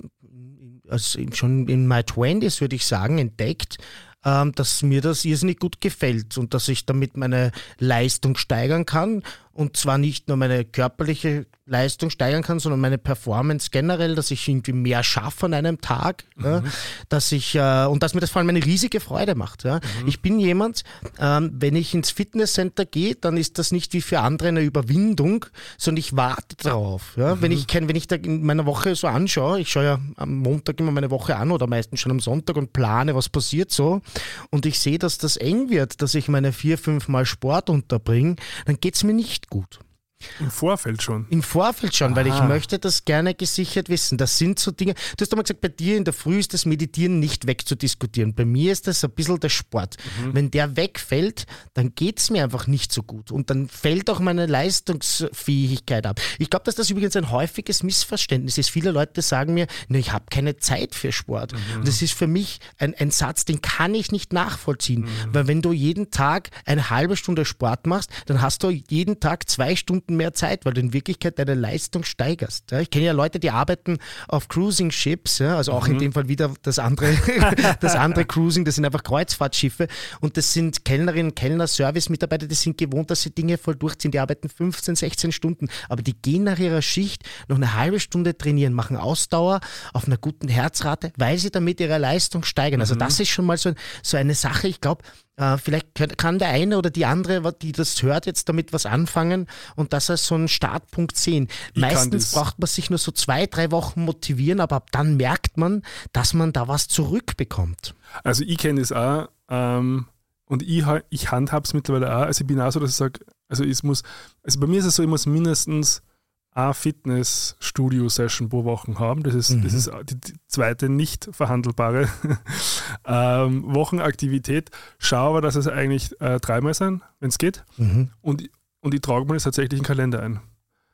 also schon in my 20s würde ich sagen, entdeckt, ähm, dass mir das irrsinnig gut gefällt und dass ich damit meine Leistung steigern kann und zwar nicht nur meine körperliche Leistung steigern kann, sondern meine Performance generell, dass ich irgendwie mehr schaffe an einem Tag, mhm. ja, dass ich äh, und dass mir das vor allem eine riesige Freude macht. Ja. Mhm. Ich bin jemand, ähm, wenn ich ins Fitnesscenter gehe, dann ist das nicht wie für andere eine Überwindung, sondern ich warte drauf. Ja. Mhm. Wenn ich wenn ich da in meiner Woche so anschaue, ich schaue ja am Montag immer meine Woche an oder meistens schon am Sonntag und plane, was passiert so, und ich sehe, dass das eng wird, dass ich meine vier, fünf Mal Sport unterbringe, dann geht es mir nicht gut. Im Vorfeld schon. Im Vorfeld schon, Aha. weil ich möchte das gerne gesichert wissen. Das sind so Dinge. Du hast einmal gesagt, bei dir in der Früh ist das Meditieren nicht wegzudiskutieren. Bei mir ist das ein bisschen der Sport. Mhm. Wenn der wegfällt, dann geht es mir einfach nicht so gut. Und dann fällt auch meine Leistungsfähigkeit ab. Ich glaube, dass das übrigens ein häufiges Missverständnis ist. Viele Leute sagen mir, ne, ich habe keine Zeit für Sport. Mhm. Und das ist für mich ein, ein Satz, den kann ich nicht nachvollziehen. Mhm. Weil wenn du jeden Tag eine halbe Stunde Sport machst, dann hast du jeden Tag zwei Stunden Mehr Zeit, weil du in Wirklichkeit deine Leistung steigerst. Ja, ich kenne ja Leute, die arbeiten auf Cruising Ships, ja, also auch mhm. in dem Fall wieder das andere, das andere Cruising, das sind einfach Kreuzfahrtschiffe und das sind Kellnerinnen, Kellner, Service-Mitarbeiter, die sind gewohnt, dass sie Dinge voll durchziehen. Die arbeiten 15, 16 Stunden, aber die gehen nach ihrer Schicht noch eine halbe Stunde trainieren, machen Ausdauer auf einer guten Herzrate, weil sie damit ihre Leistung steigern. Also mhm. das ist schon mal so, so eine Sache. Ich glaube, äh, vielleicht kann der eine oder die andere, die das hört, jetzt damit was anfangen und das als so einen Startpunkt sehen. Ich Meistens braucht man sich nur so zwei, drei Wochen motivieren, aber ab dann merkt man, dass man da was zurückbekommt. Also ich kenne das auch ähm, und ich, ich handhabe es mittlerweile auch. Also ich bin auch so, dass ich sage, also es muss, also bei mir ist es so, ich muss mindestens eine Fitnessstudio-Session pro Woche haben. Das ist, mhm. das ist die, die, zweite nicht verhandelbare ähm, Wochenaktivität. Schaue aber, dass es eigentlich äh, dreimal sein, wenn es geht. Mhm. Und, und ich trage mir das tatsächlich in den Kalender ein.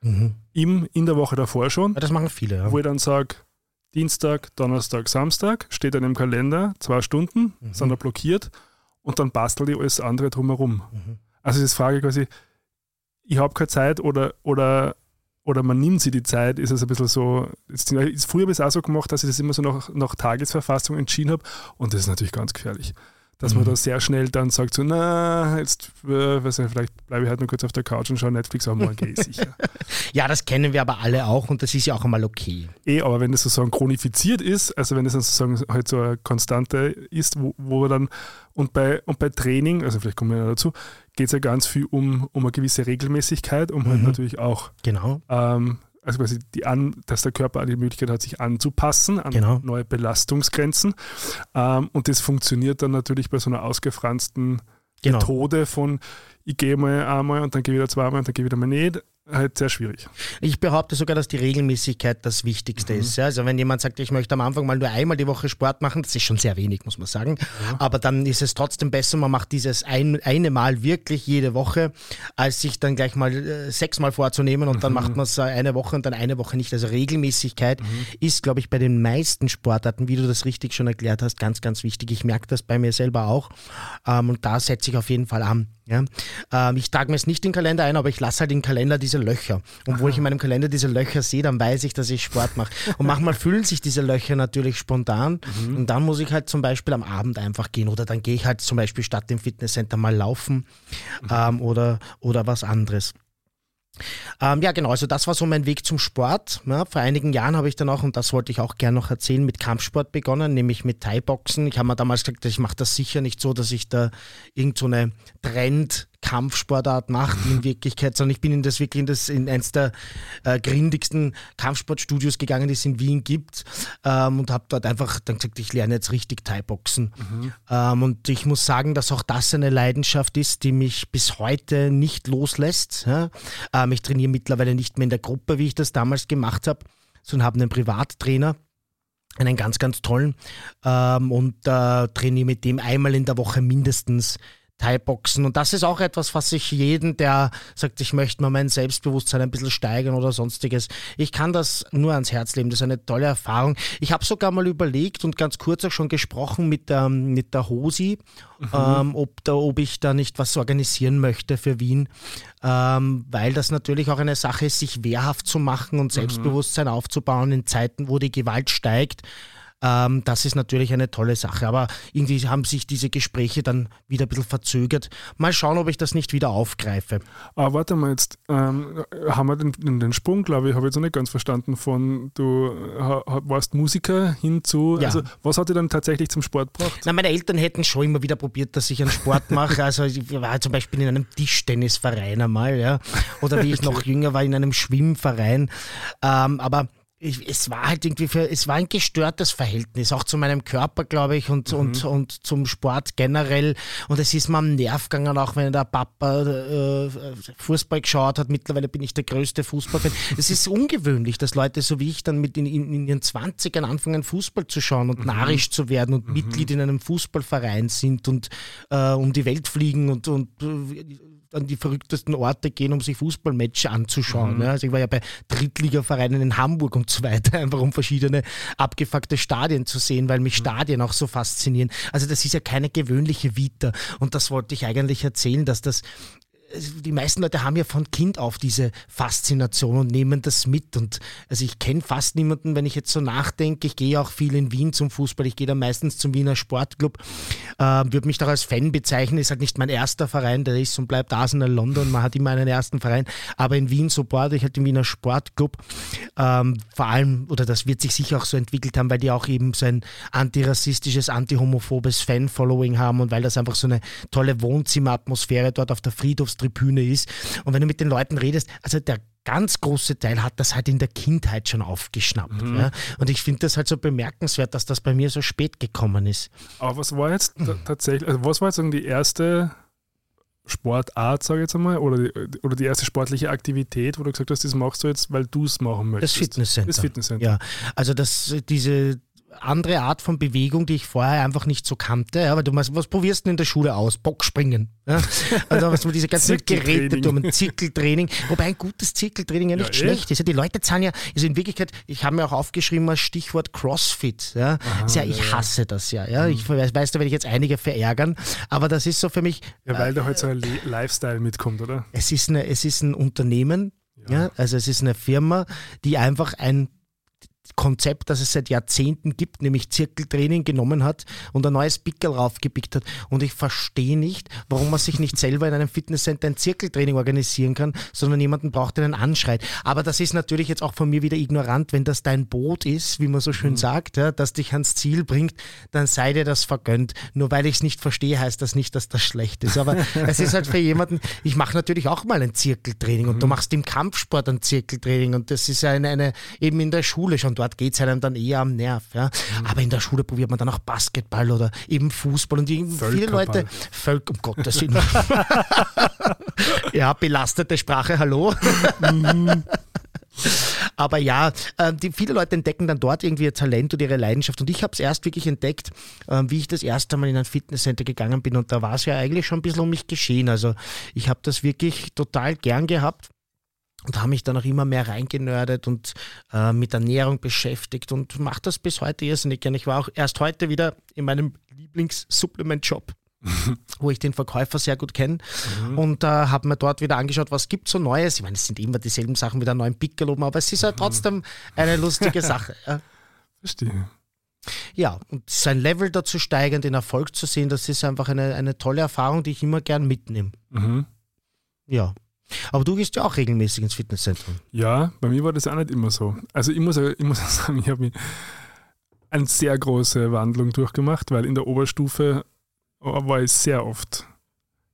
Mhm. Im, in der Woche davor schon. Ja, das machen viele. Ja. Wo ich dann sage, Dienstag, Donnerstag, Samstag, steht dann im Kalender, zwei Stunden, mhm. sind da blockiert und dann bastel ich alles andere drumherum. Mhm. Also das Frage quasi, ich habe keine Zeit oder, oder oder man nimmt sich die Zeit, ist es ein bisschen so, jetzt, früher habe ich es auch so gemacht, dass ich das immer so nach, nach Tagesverfassung entschieden habe und das ist natürlich ganz gefährlich dass man mhm. da sehr schnell dann sagt, so, na, jetzt, äh, weiß nicht, vielleicht bleibe ich halt nur kurz auf der Couch und schaue Netflix, aber morgen gehe ich sicher. ja, das kennen wir aber alle auch und das ist ja auch einmal okay. Eh, aber wenn das sozusagen chronifiziert ist, also wenn das sozusagen halt so eine Konstante ist, wo, wo dann, und bei, und bei Training, also vielleicht kommen wir ja dazu, geht es ja ganz viel um, um eine gewisse Regelmäßigkeit, um halt mhm. halt natürlich auch genau. ähm, also quasi die an, dass der Körper die Möglichkeit hat, sich anzupassen an genau. neue Belastungsgrenzen. Ähm, und das funktioniert dann natürlich bei so einer ausgefransten genau. Methode von ich gehe mal einmal und dann gehe wieder zweimal und dann gehe wieder mal nicht halt sehr schwierig. Ich behaupte sogar, dass die Regelmäßigkeit das Wichtigste mhm. ist. Also wenn jemand sagt, ich möchte am Anfang mal nur einmal die Woche Sport machen, das ist schon sehr wenig, muss man sagen. Mhm. Aber dann ist es trotzdem besser, man macht dieses ein, eine Mal wirklich jede Woche, als sich dann gleich mal äh, sechsmal vorzunehmen und mhm. dann macht man es eine Woche und dann eine Woche nicht. Also Regelmäßigkeit mhm. ist, glaube ich, bei den meisten Sportarten, wie du das richtig schon erklärt hast, ganz, ganz wichtig. Ich merke das bei mir selber auch. Ähm, und da setze ich auf jeden Fall an. Ja? Ähm, ich trage mir es nicht in den Kalender ein, aber ich lasse halt im Kalender diese Löcher. Und wo ich in meinem Kalender diese Löcher sehe, dann weiß ich, dass ich Sport mache. Und manchmal füllen sich diese Löcher natürlich spontan. Mhm. Und dann muss ich halt zum Beispiel am Abend einfach gehen. Oder dann gehe ich halt zum Beispiel statt im Fitnesscenter mal laufen mhm. ähm, oder, oder was anderes. Ähm, ja, genau, also das war so mein Weg zum Sport. Ja, vor einigen Jahren habe ich dann auch, und das wollte ich auch gerne noch erzählen, mit Kampfsport begonnen, nämlich mit Thai-Boxen. Ich habe mir damals gesagt, ich mache das sicher nicht so, dass ich da irgend so eine Trend- Kampfsportart macht in Wirklichkeit, sondern ich bin in das wirklich in, das, in eins der äh, grindigsten Kampfsportstudios gegangen, die es in Wien gibt ähm, und habe dort einfach dann gesagt, ich lerne jetzt richtig Thai-Boxen. Mhm. Ähm, und ich muss sagen, dass auch das eine Leidenschaft ist, die mich bis heute nicht loslässt. Ja? Ähm, ich trainiere mittlerweile nicht mehr in der Gruppe, wie ich das damals gemacht habe, sondern habe einen Privattrainer einen ganz, ganz tollen ähm, und äh, trainiere mit dem einmal in der Woche mindestens Thai-Boxen. Und das ist auch etwas, was ich jeden, der sagt, ich möchte mal mein Selbstbewusstsein ein bisschen steigern oder sonstiges, ich kann das nur ans Herz legen. Das ist eine tolle Erfahrung. Ich habe sogar mal überlegt und ganz kurz auch schon gesprochen mit der, mit der Hosi, mhm. ähm, ob, da, ob ich da nicht was organisieren möchte für Wien, ähm, weil das natürlich auch eine Sache ist, sich wehrhaft zu machen und mhm. Selbstbewusstsein mhm. aufzubauen in Zeiten, wo die Gewalt steigt Ähm, das ist natürlich eine tolle Sache. Aber irgendwie haben sich diese Gespräche dann wieder ein bisschen verzögert. Mal schauen, ob ich das nicht wieder aufgreife. Aber ah, warte mal, jetzt ähm, haben wir den, den Sprung, glaube ich, habe ich jetzt noch nicht ganz verstanden, von du warst Musiker hin zu, ja. also was hat dich dann tatsächlich zum Sport gebracht? Na, meine Eltern hätten schon immer wieder probiert, dass ich einen Sport mache. Also ich war zum Beispiel in einem Tischtennisverein einmal, ja. Oder wie ich noch jünger war, in einem Schwimmverein. Ähm, aber ich, es war halt irgendwie für, es war ein gestörtes Verhältnis, auch zu meinem Körper, glaube ich, und, mhm. und, und zum Sport generell. Und es ist mir am Nerv gegangen, auch wenn der Papa äh, Fußball geschaut hat. Mittlerweile bin ich der größte Fußballfan. es ist ungewöhnlich, dass Leute so wie ich dann mit in, in, in ihren 20ern anfangen, Fußball zu schauen und mhm. narrisch zu werden und mhm. Mitglied in einem Fußballverein sind und äh, um die Welt fliegen und, und äh, an die verrücktesten Orte gehen, um sich Fußballmatches anzuschauen. Mhm. Also ich war ja bei Drittligavereinen in Hamburg und so weiter, einfach um verschiedene abgefuckte Stadien zu sehen, weil mich mhm. Stadien auch so faszinieren. Also das ist ja keine gewöhnliche Vita. Und das wollte ich eigentlich erzählen, dass das die meisten Leute haben ja von Kind auf diese Faszination und nehmen das mit. Und also ich kenne fast niemanden, wenn ich jetzt so nachdenke. Ich gehe auch viel in Wien zum Fußball. Ich gehe da meistens zum Wiener Sportclub. Äh, Würde mich doch als Fan bezeichnen. Ist halt nicht mein erster Verein, der ist und bleibt Arsenal London. Man hat immer einen ersten Verein. Aber in Wien supporte ich halt den Wiener Sportclub. Ähm, vor allem, oder das wird sich sicher auch so entwickelt haben, weil die auch eben so ein antirassistisches, antihomophobes Fan-Following haben und weil das einfach so eine tolle Wohnzimmeratmosphäre dort auf der Friedhofs Tribüne ist. Und wenn du mit den Leuten redest, also der ganz große Teil hat das halt in der Kindheit schon aufgeschnappt. Mhm. Ja? Und ich finde das halt so bemerkenswert, dass das bei mir so spät gekommen ist. Aber was war jetzt tatsächlich, also was war jetzt die erste Sportart, sage ich jetzt einmal, oder die, oder die erste sportliche Aktivität, wo du gesagt hast, das machst du jetzt, weil du es machen möchtest? Das Fitnesscenter. Das Fitnesscenter. Ja, also das, diese, andere Art von Bewegung, die ich vorher einfach nicht so kannte. Ja, weil du was, was probierst du in der Schule aus? Bockspringen. Ja? Also was man diese ganzen Geräte tun, Zirkeltraining. Wobei ein gutes Zirkeltraining ja nicht ja, schlecht ist. Ja, die Leute zahlen ja, also in Wirklichkeit, ich habe mir auch aufgeschrieben als Stichwort CrossFit. Ja? Aha, ja ich hasse das ja. ja? Ich mhm. weiß, da werde ich jetzt einige verärgern, aber das ist so für mich. Ja, weil äh, da halt so ein Lifestyle mitkommt, oder? Es ist, eine, es ist ein Unternehmen, ja. also es ist eine Firma, die einfach ein Konzept, das es seit Jahrzehnten gibt, nämlich Zirkeltraining genommen hat und ein neues Pickel raufgepickt hat. Und ich verstehe nicht, warum man sich nicht selber in einem Fitnesscenter ein Zirkeltraining organisieren kann, sondern jemanden braucht, der einen anschreit. Aber das ist natürlich jetzt auch von mir wieder ignorant, wenn das dein Boot ist, wie man so schön mhm. sagt, ja, das dich ans Ziel bringt, dann sei dir das vergönnt. Nur weil ich es nicht verstehe, heißt das nicht, dass das schlecht ist. Aber es ist halt für jemanden, ich mache natürlich auch mal ein Zirkeltraining und du mhm. machst im Kampfsport ein Zirkeltraining und das ist eine, eine eben in der Schule schon dort geht es einem dann eher am Nerv. Ja? Mhm. Aber in der Schule probiert man dann auch Basketball oder eben Fußball und viele Leute, Völk, um Gottes Willen. ja, belastete Sprache, hallo. Mhm. Aber ja, äh, die, viele Leute entdecken dann dort irgendwie ihr Talent und ihre Leidenschaft. Und ich habe es erst wirklich entdeckt, äh, wie ich das erste Mal in ein Fitnesscenter gegangen bin. Und da war es ja eigentlich schon ein bisschen um mich geschehen. Also ich habe das wirklich total gern gehabt und habe mich dann auch immer mehr reingenördet und äh, mit Ernährung beschäftigt und mache das bis heute irrsinnig gerne. Ich war auch erst heute wieder in meinem Lieblings-Supplement-Shop. wo ich den Verkäufer sehr gut kenne mhm. und äh, habe mir dort wieder angeschaut, was gibt so Neues. Ich meine, es sind immer dieselben Sachen wie der neuen Pickel oben, aber es ist halt mhm. trotzdem eine lustige Sache. Ja. Verstehe. Ja, und sein Level dazu steigern, den Erfolg zu sehen, das ist einfach eine, eine tolle Erfahrung, die ich immer gern mitnehme. Mhm. Ja. Aber du gehst ja auch regelmäßig ins Fitnesszentrum. Ja, bei mir war das auch nicht immer so. Also ich muss, ich muss sagen, ich habe eine sehr große Wandlung durchgemacht, weil in der Oberstufe war ich sehr oft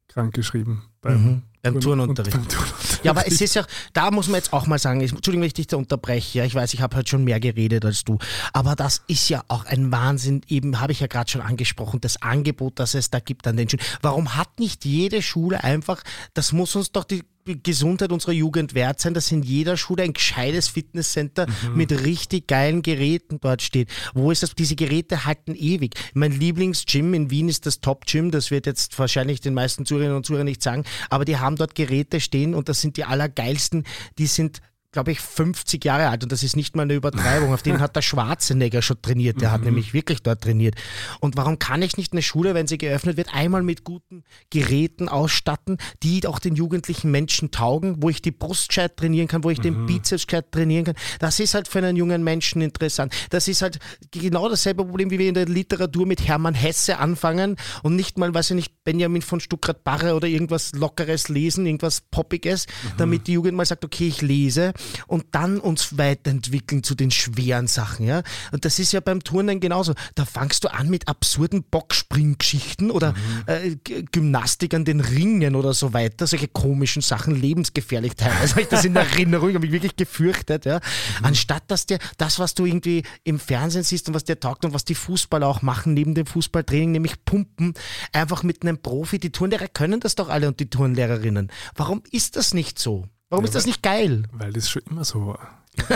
krankgeschrieben beim, mhm. beim Turnunterricht. Beim Turnunterricht. Ja, aber es ist ja, da muss man jetzt auch mal sagen, Entschuldigung, wenn ich dich da unterbreche, ja, ich weiß, ich habe heute schon mehr geredet als du, aber das ist ja auch ein Wahnsinn, eben habe ich ja gerade schon angesprochen, das Angebot, das es da gibt an den Schulen. Warum hat nicht jede Schule einfach, das muss uns doch die Gesundheit unserer Jugend wert sein, dass in jeder Schule ein gescheites Fitnesscenter mhm. mit richtig geilen Geräten dort steht. Wo ist das? Diese Geräte halten ewig. Mein Lieblingsgym in Wien ist das Top Gym. Das wird jetzt wahrscheinlich den meisten Zuhörerinnen und Zuhörern nicht sagen, aber die haben dort Geräte stehen und das sind die allergeilsten. Die sind glaube ich, 50 Jahre alt und das ist nicht mal eine Übertreibung. Auf den hat der Schwarzenegger schon trainiert. Der hat mhm. nämlich wirklich dort trainiert. Und warum kann ich nicht eine Schule, wenn sie geöffnet wird, einmal mit guten Geräten ausstatten, die auch den jugendlichen Menschen taugen, wo ich die Brust gescheit trainieren kann, wo ich mhm. den Bizeps gescheit trainieren kann? Das ist halt für einen jungen Menschen interessant. Das ist halt genau dasselbe Problem, wie wir in der Literatur mit Hermann Hesse anfangen und nicht mal, weiß ich nicht, Benjamin von Stuckrad-Barre oder irgendwas Lockeres lesen, irgendwas Poppiges, mhm. damit die Jugend mal sagt, okay, ich lese und dann uns weiterentwickeln zu den schweren Sachen. Ja? Und das ist ja beim Turnen genauso. Da fangst du an mit absurden Bockspringgeschichten oder mhm. äh, Gymnastik an den Ringen oder so weiter. Solche komischen Sachen, lebensgefährlich teilweise. habe ich das in Erinnerung, habe ich wirklich gefürchtet. Ja? Mhm. Anstatt dass der, das, was du irgendwie im Fernsehen siehst und was der taugt und was die Fußballer auch machen neben dem Fußballtraining, nämlich pumpen, einfach mit einem Profi. Die Turnlehrer können das doch alle und die Turnlehrerinnen. Warum ist das nicht so? Warum ja, ist das nicht geil? Weil das schon immer so war.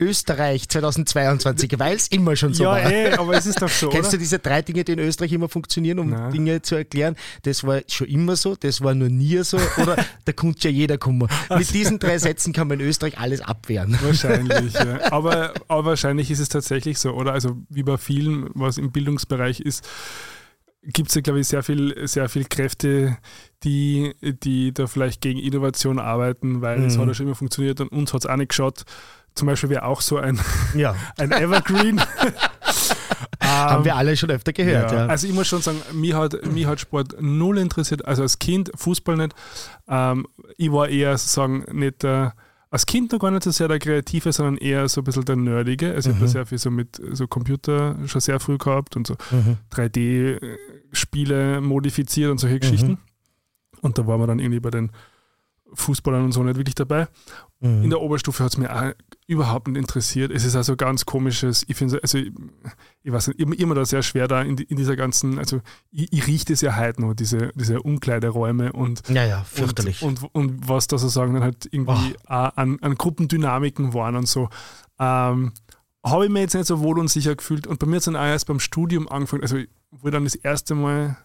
Österreich 2022, weil es immer schon so ja, war. Ja, eh, aber es ist doch so. Kennst du diese drei Dinge, die in Österreich immer funktionieren, um Nein. Dinge zu erklären? Das war schon immer so, das war nur nie so oder da kommt ja jeder kommen. Mit diesen drei Sätzen kann man in Österreich alles abwehren. Wahrscheinlich, ja. Aber, aber wahrscheinlich ist es tatsächlich so, oder? Also wie bei vielen, was im Bildungsbereich ist, gibt es ja, glaube ich, sehr viel, sehr viel Kräfte, die, die da vielleicht gegen Innovation arbeiten, weil es mhm. hat ja schon immer funktioniert und uns hat es auch nicht geschaut. Zum Beispiel wäre auch so ein, ja. ein Evergreen. Haben wir alle schon öfter gehört. Ja. Ja. Also ich muss schon sagen, mich hat, mich hat Sport null interessiert. Also als Kind Fußball nicht. Ähm, ich war eher sozusagen nicht der, als Kind noch gar nicht so sehr der Kreative, sondern eher so ein bisschen der Nerdige. Also mhm. ich habe sehr viel so mit so Computer schon sehr früh gehabt und so mhm. 3D-Spiele modifiziert und solche mhm. Geschichten. Und da waren wir dann irgendwie bei den Fußballern und so nicht wirklich dabei. Mhm. In der Oberstufe hat es mir auch überhaupt nicht interessiert. Es ist also ganz komisches, ich finde, also ich, weiß nicht, immer, immer da sehr schwer da in, in dieser ganzen, also ich, ich rieche das ja heute noch, diese, diese Umkleideräume und, ja, ja, fürchterlich. Und, und, und was da sozusagen dann halt irgendwie oh. an, an Gruppendynamiken waren und so. Ähm, habe ich mir jetzt nicht so wohl und sicher gefühlt und bei mir hat es dann auch erst beim Studium angefangen, also ich dann das erste Mal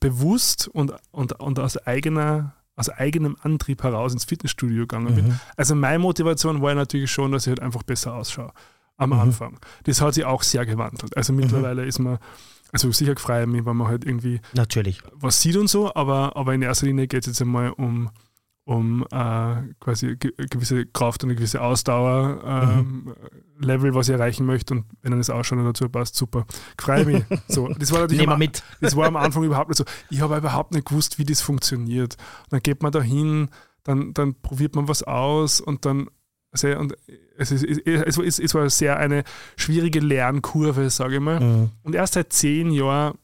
bewusst und, und, und aus, eigener, aus eigenem Antrieb heraus ins Fitnessstudio gegangen bin. Mhm. Also meine Motivation war natürlich schon, dass ich halt einfach besser ausschaue am mhm. Anfang. Das hat sich auch sehr gewandelt. Also mhm. mittlerweile mhm. ist man, also sicher gefreut mich, wenn man halt irgendwie natürlich. was sieht und so, aber, aber in erster Linie geht es jetzt einmal um um äh, quasi gewisse Kraft und eine gewisse Ausdauer ähm, mhm. Level, was ich erreichen möchte und wenn dann das Ausschauen dazu passt, super. Freue mich. So, das war natürlich am, mit. Das war am Anfang überhaupt nicht so. Ich habe überhaupt nicht gewusst, wie das funktioniert. Und dann geht man da hin, dann, dann probiert man was aus und dann also, und es, ist, es, es, es war sehr eine schwierige Lernkurve, sage ich mal. Mhm. Und erst seit zehn Jahren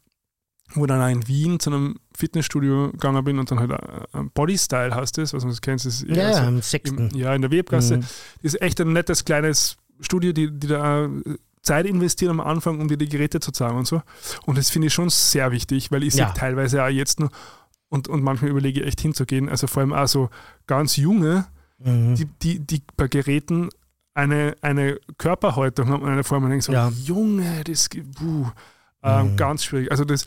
wo dann auch in Wien zu einem Fitnessstudio gegangen bin und dann halt ein Bodystyle heißt das, was man das kennt. Das ja, also am sechsten. Im, ja, in der Webgasse. Mhm. Das ist echt ein nettes kleines Studio, die, die da Zeit investieren am Anfang, um dir die Geräte zu zeigen und so. Und das finde ich schon sehr wichtig, weil ich ja. sehe teilweise auch jetzt noch und, und manchmal überlege ich echt hinzugehen. Also vor allem auch so ganz junge, mhm. die, die, die bei Geräten eine, eine Körperhaltung haben und eine Form, und denke so, ja. Junge, das buh, ähm, mhm. ganz schwierig. Also das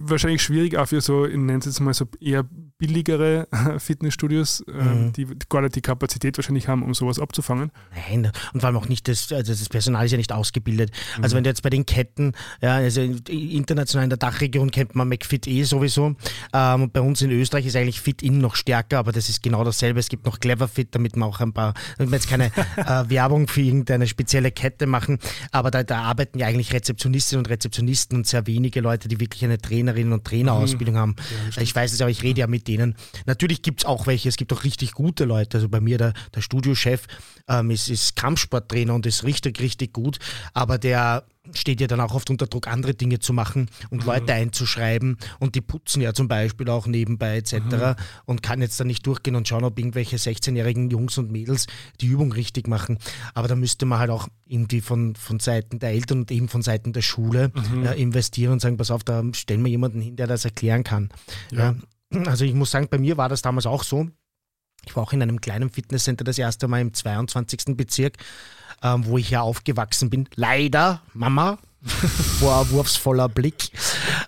wahrscheinlich schwierig auch für so, ich nenne es jetzt mal so eher billigere Fitnessstudios, äh, mhm. die gar nicht die Kapazität wahrscheinlich haben, um sowas abzufangen. Nein, und vor allem auch nicht, das, also das Personal ist ja nicht ausgebildet. Also mhm. Also wenn du jetzt bei den Ketten, ja, also international in der Dachregion kennt man McFit eh sowieso. Ähm, und bei uns in Österreich ist eigentlich Fit-In noch stärker, aber das ist genau dasselbe. Es gibt noch Clever Fit, damit man auch ein paar, damit wir jetzt keine äh, Werbung für irgendeine spezielle Kette machen, aber da, da arbeiten ja eigentlich Rezeptionistinnen und Rezeptionisten und sehr wenige Leute, die wirklich eine Trainerinnen und Trainerausbildung mhm. haben. Ja, ich weiß es aber, ich rede ja mit denen. Natürlich gibt es auch welche, es gibt auch richtig gute Leute. Also bei mir der, der Studiochef ähm, ist, ist Kampfsporttrainer und ist richtig, richtig gut, aber der steht ja dann auch oft unter Druck, andere Dinge zu machen und mhm. Leute einzuschreiben und die putzen ja zum Beispiel auch nebenbei etc. Mhm. und kann jetzt da nicht durchgehen und schauen, ob irgendwelche 16-jährigen Jungs und Mädels die Übung richtig machen. Aber da müsste man halt auch irgendwie von, von Seiten der Eltern und eben von Seiten der Schule mhm. äh, investieren und sagen, pass auf, da stellen wir jemanden hin, der das erklären kann. Ja. Ja. Also ich muss sagen, bei mir war das damals auch so. Ich war auch in einem kleinen Fitnesscenter das erste Mal im 22. Bezirk, ähm, wo ich ja aufgewachsen bin. Leider, Mama, vorwurfsvoller Blick.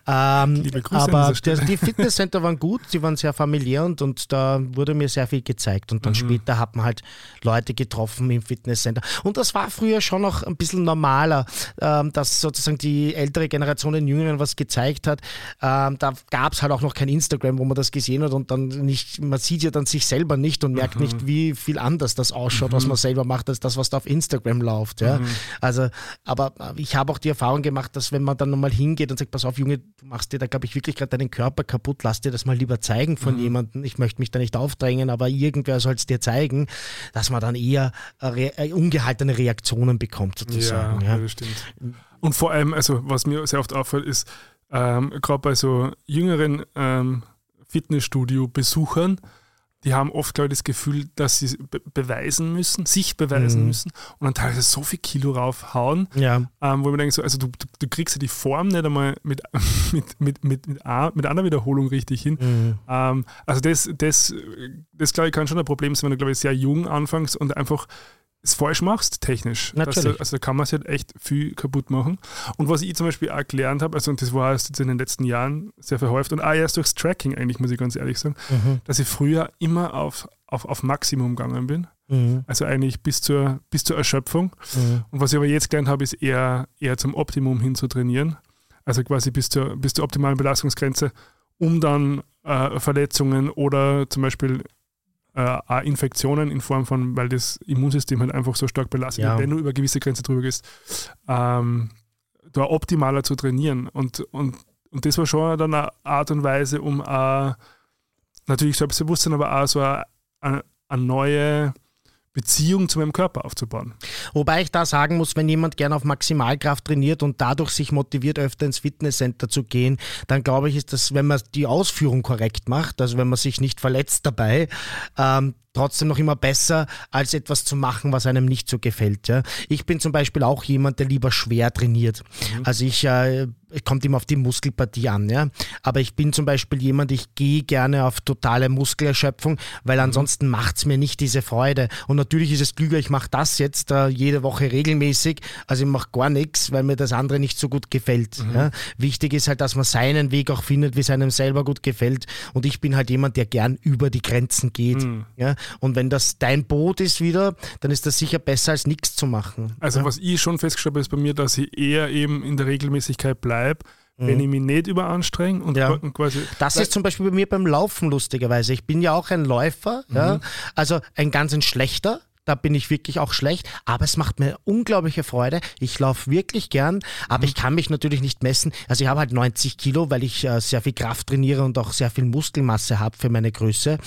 Ähm, aber die Fitnesscenter waren gut, sie waren sehr familiär und, und da wurde mir sehr viel gezeigt. Und dann mhm. später hat man halt Leute getroffen im Fitnesscenter. Und das war früher schon noch ein bisschen normaler, ähm, dass sozusagen die ältere Generation den Jüngeren was gezeigt hat. Ähm, da gab es halt auch noch kein Instagram, wo man das gesehen hat und dann nicht, man sieht ja dann sich selber nicht und merkt mhm. nicht, wie viel anders das ausschaut, mhm. was man selber macht, als das, was da auf Instagram läuft. Ja? Mhm. Also, aber ich habe auch die Erfahrung gemacht, dass wenn man dann nochmal hingeht und sagt, pass auf, Junge, du machst dir da, glaube ich, wirklich gerade deinen Körper kaputt, lass dir das mal lieber zeigen von mhm. jemandem. Ich möchte mich da nicht aufdrängen, aber irgendwer soll es dir zeigen, dass man dann eher re äh, ungehaltene Reaktionen bekommt, sozusagen. Ja, ja. das stimmt. Und vor allem, also was mir sehr oft auffällt, ist, ähm, gerade bei so jüngeren ähm, Fitnessstudio-Besuchern, die haben oft, glaube ich, das Gefühl, dass sie be beweisen müssen, sich beweisen mhm. müssen und dann teilweise so viel Kilo raufhauen, ja. ähm, wo man denkt, so, also du, du, du, kriegst ja die Form nicht einmal mit, mit, mit, mit, mit, mit einer Wiederholung richtig hin. Mhm. Ähm, also das, das, das, glaube ich, kann schon ein Problem sein, wenn du, glaube ich, sehr jung anfängst und einfach es falsch machst, technisch. Natürlich. Du, also da kann man sich halt echt viel kaputt machen. Und was ich zum Beispiel auch gelernt habe, also und das war jetzt in den letzten Jahren sehr verhäuft und auch erst durchs Tracking eigentlich, muss ich ganz ehrlich sagen, mhm. dass ich früher immer auf, auf, auf Maximum gegangen bin. Mhm. Also eigentlich bis zur, bis zur Erschöpfung. Mhm. Und was ich aber jetzt gelernt habe, ist eher, eher zum Optimum hin zu trainieren. Also quasi bis zur, bis zur optimalen Belastungsgrenze, um dann äh, Verletzungen oder zum Beispiel äh, Infektionen in Form von, weil das Immunsystem halt einfach so stark belastet ja. wird, wenn du über gewisse Grenze drüber gehst, ähm, da optimaler zu trainieren. Und, und, und das war schon dann eine Art und Weise, um äh, natürlich Selbstbewusstsein, aber auch so eine, eine neue Beziehung zu meinem Körper aufzubauen. Wobei ich da sagen muss, wenn jemand gerne auf Maximalkraft trainiert und dadurch sich motiviert, öfter ins Fitnesscenter zu gehen, dann glaube ich, ist das, wenn man die Ausführung korrekt macht, also wenn man sich nicht verletzt dabei, ähm, trotzdem noch immer besser, als etwas zu machen, was einem nicht so gefällt. Ja. Ich bin zum Beispiel auch jemand, der lieber schwer trainiert. Mhm. Also ich äh, kommt immer auf die Muskelpartie an, ja. Aber ich bin zum Beispiel jemand, ich gehe gerne auf totale Muskelerschöpfung, weil mhm. ansonsten macht es mir nicht diese Freude. Und natürlich ist es klüger, ich mache das jetzt äh, jede Woche regelmäßig, also ich mache gar nichts, weil mir das andere nicht so gut gefällt. Mhm. Ja. Wichtig ist halt, dass man seinen Weg auch findet, wie es einem selber gut gefällt. Und ich bin halt jemand, der gern über die Grenzen geht. Mhm. Ja. Und wenn das dein Boot ist wieder, dann ist das sicher besser als nichts zu machen. Also ja? was ich schon festgestellt habe, ist bei mir, dass ich eher eben in der Regelmäßigkeit bleibe, wenn mhm. ich mich nicht überanstrenge und ja. quasi. Das ist zum Beispiel bei mir beim Laufen lustigerweise. Ich bin ja auch ein Läufer, mhm. ja, also ein ganz ein schlechter, da bin ich wirklich auch schlecht, aber es macht mir unglaubliche Freude. Ich laufe wirklich gern, aber mhm. ich kann mich natürlich nicht messen. Also ich habe halt 90 Kilo, weil ich äh, sehr viel Kraft trainiere und auch sehr viel Muskelmasse habe für meine Größe.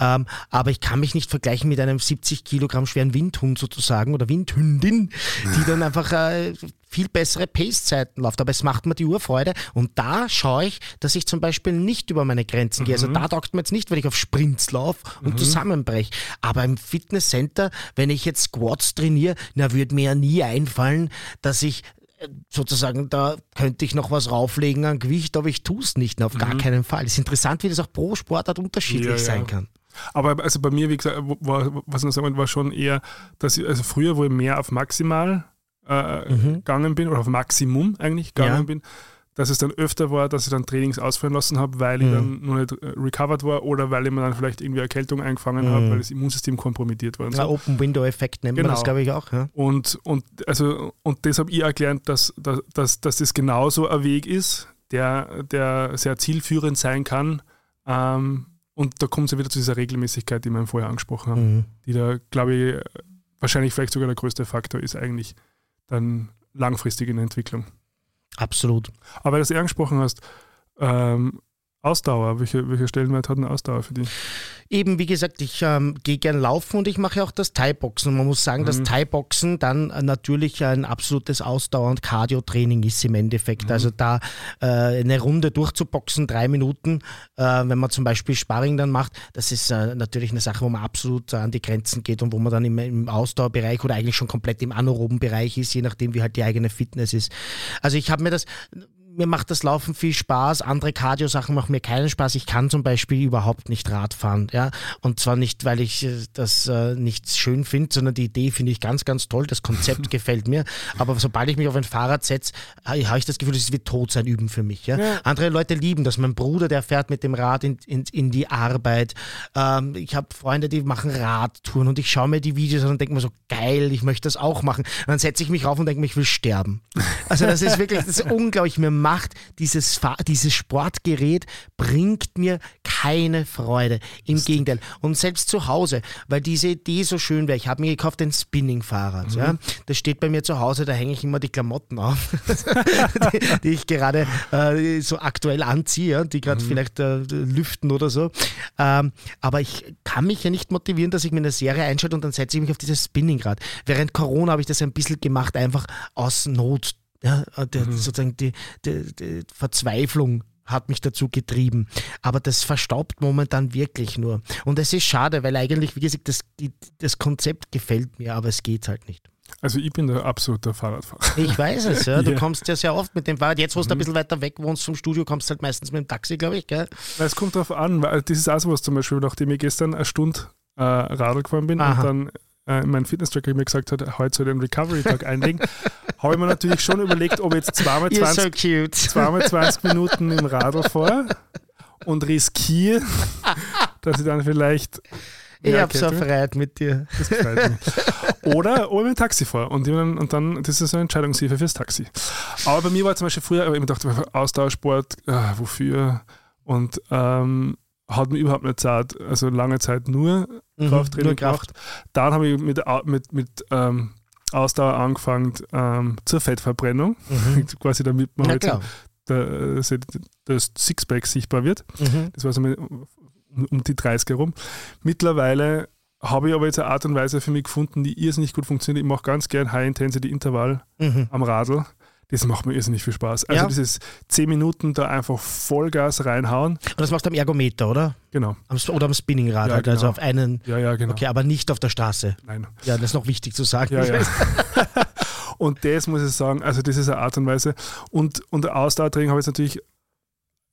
Ähm, aber ich kann mich nicht vergleichen mit einem 70 Kilogramm schweren Windhund sozusagen oder Windhündin, die dann einfach äh, viel bessere Pace-Zeiten läuft. Aber es macht mir die Urfreude. Und da schaue ich, dass ich zum Beispiel nicht über meine Grenzen mhm. gehe. Also mhm. da taugt mir jetzt nicht, wenn ich auf Sprints laufe und mhm. zusammenbreche. Aber im Fitnesscenter, wenn ich jetzt Squats trainiere, na, würde mir ja nie einfallen, dass ich äh, sozusagen, da könnte ich noch was rauflegen an Gewicht, aber ich tue es nicht, auf mhm. gar keinen Fall. Es ist interessant, wie das auch pro Sportart unterschiedlich ja, sein kann. Aber also bei mir, wie gesagt, war, was ich noch sagen war schon eher, dass ich, also früher, wo ich mehr auf maximal äh, mhm. gegangen bin, oder auf Maximum eigentlich gegangen ja. bin, dass es dann öfter war, dass ich dann Trainings ausführen lassen habe, weil mhm. ich dann noch nicht äh, recovered war oder weil ich mir dann vielleicht irgendwie Erkältung eingefangen mhm. habe, weil das Immunsystem kompromittiert war. Und so. Open-Window-Effekt nennt genau. man das, glaube ich, auch. Ja. Und, und, also, und das habe ich erklärt, dass, dass, dass, dass das genauso ein Weg ist, der, der sehr zielführend sein kann. Ähm, und da kommt es ja wieder zu dieser Regelmäßigkeit, die wir vorher angesprochen haben, mhm. die da, glaube ich, wahrscheinlich vielleicht sogar der größte Faktor ist eigentlich dann langfristig in der Entwicklung. Absolut. Aber weil du eher angesprochen hast, ähm, Ausdauer, welche, welche Stellenwert hat eine Ausdauer für dich? Eben, wie gesagt, ich ähm, gehe gern laufen und ich mache auch das Thai-Boxen. Man muss sagen, mhm. dass Thai-Boxen dann äh, natürlich ein absolutes Ausdauer- und Cardio-Training ist im Endeffekt. Mhm. Also da äh, eine Runde durchzuboxen, drei Minuten, äh, wenn man zum Beispiel Sparring dann macht, das ist äh, natürlich eine Sache, wo man absolut an die Grenzen geht und wo man dann im, im Ausdauerbereich oder eigentlich schon komplett im anaeroben Bereich ist, je nachdem, wie halt die eigene Fitness ist. Also ich habe mir das mir macht das Laufen viel Spaß, andere Cardio-Sachen machen mir keinen Spaß. Ich kann zum Beispiel überhaupt nicht Rad fahren, ja. Und zwar nicht, weil ich äh, das äh, nicht schön finde, sondern die Idee finde ich ganz, ganz toll. Das Konzept gefällt mir. Aber sobald ich mich auf ein Fahrrad setze, habe ich das Gefühl, das wird tot sein üben für mich. Ja? ja? Andere Leute lieben das. Mein Bruder, der fährt mit dem Rad in, in, in die Arbeit. Ähm, ich habe Freunde, die machen Radtouren und ich schaue mir die Videos an und denke mir so, geil, ich möchte das auch machen. Und dann setze ich mich rauf und denke mir, ich will sterben. Also das ist wirklich, das ist unglaublich. Mir macht dieses, dieses Sportgerät, bringt mir keine Freude. Im das Gegenteil. Und selbst zu Hause, weil diese Idee so schön wäre. Ich habe mir gekauft ein Spinning-Fahrrad. Mhm. Ja? Das steht bei mir zu Hause, da hänge ich immer die Klamotten auf, die, die, ich gerade äh, so aktuell anziehe, die gerade mhm. vielleicht äh, lüften oder so. Ähm, aber ich kann mich ja nicht motivieren, dass ich mir eine Serie einschalte und dann setze ich mich auf dieses Spinningrad. Während Corona habe ich das ein bisschen gemacht, einfach aus Not ja, äh, der, mhm. sozusagen die, die, die Verzweiflung hat mich dazu getrieben. Aber das verstaubt momentan wirklich nur. Und es ist schade, weil eigentlich, wie gesagt, das, das Konzept gefällt mir, aber es geht halt nicht. Also ich bin der absolute Fahrradfahrer. Ich weiß es, ja. Du yeah. kommst ja sehr oft mit dem Fahrrad. Jetzt, wo du mhm. ein bisschen weiter weg wohnst vom Studio, kommst du halt meistens mit dem Taxi, glaube ich, gell? Es kommt darauf an, weil das ist auch so was zum Beispiel, nachdem ich gestern eine Stunde äh, Radl gefahren bin Aha. und dann äh, mein Fitness-Tracker mir gesagt hat, heute soll ich einen Recovery-Tag einlegen, habe ich mir natürlich schon überlegt, ob ich jetzt zweimal 20, so zweimal 20 Minuten im Radl fahre und riskiere, dass ich dann vielleicht ich habe so Freiheit mit dir. Das gefällt mir. Oder ob ich mit dem Taxi fahre und, und dann, das ist eine Entscheidungshilfe fürs Taxi. Aber bei mir war zum Beispiel früher, ich dachte, Austauschsport, äh, wofür? Und ähm, hat mir überhaupt nicht Zeit, also lange Zeit nur mhm, Krafttraining nur Kraft. gemacht. Dann habe ich mit, mit, mit ähm, Ausdauer angefangen ähm, zur Fettverbrennung, mhm. quasi damit man halt der, das Sixpack sichtbar wird. Mhm. Das war so um, um die 30 herum. Mittlerweile habe ich aber jetzt eine Art und Weise für mich gefunden, die irrsinnig gut funktioniert. Ich mache ganz gern High-Intensity-Intervall mhm. am Radl das macht mir irrsinnig viel Spaß. Also ja. dieses 10 Minuten da einfach Vollgas reinhauen. Und das machst du am Ergometer, oder? Genau. Am, oder am Spinningrad, ja, halt, also genau. also auf einen. Ja, ja, genau. Okay, aber nicht auf der Straße. Nein. Ja, das ist noch wichtig zu sagen. Ja, ja. und das muss ich sagen, also das ist eine Art und Weise. Und, und Ausdauertraining habe ich jetzt natürlich,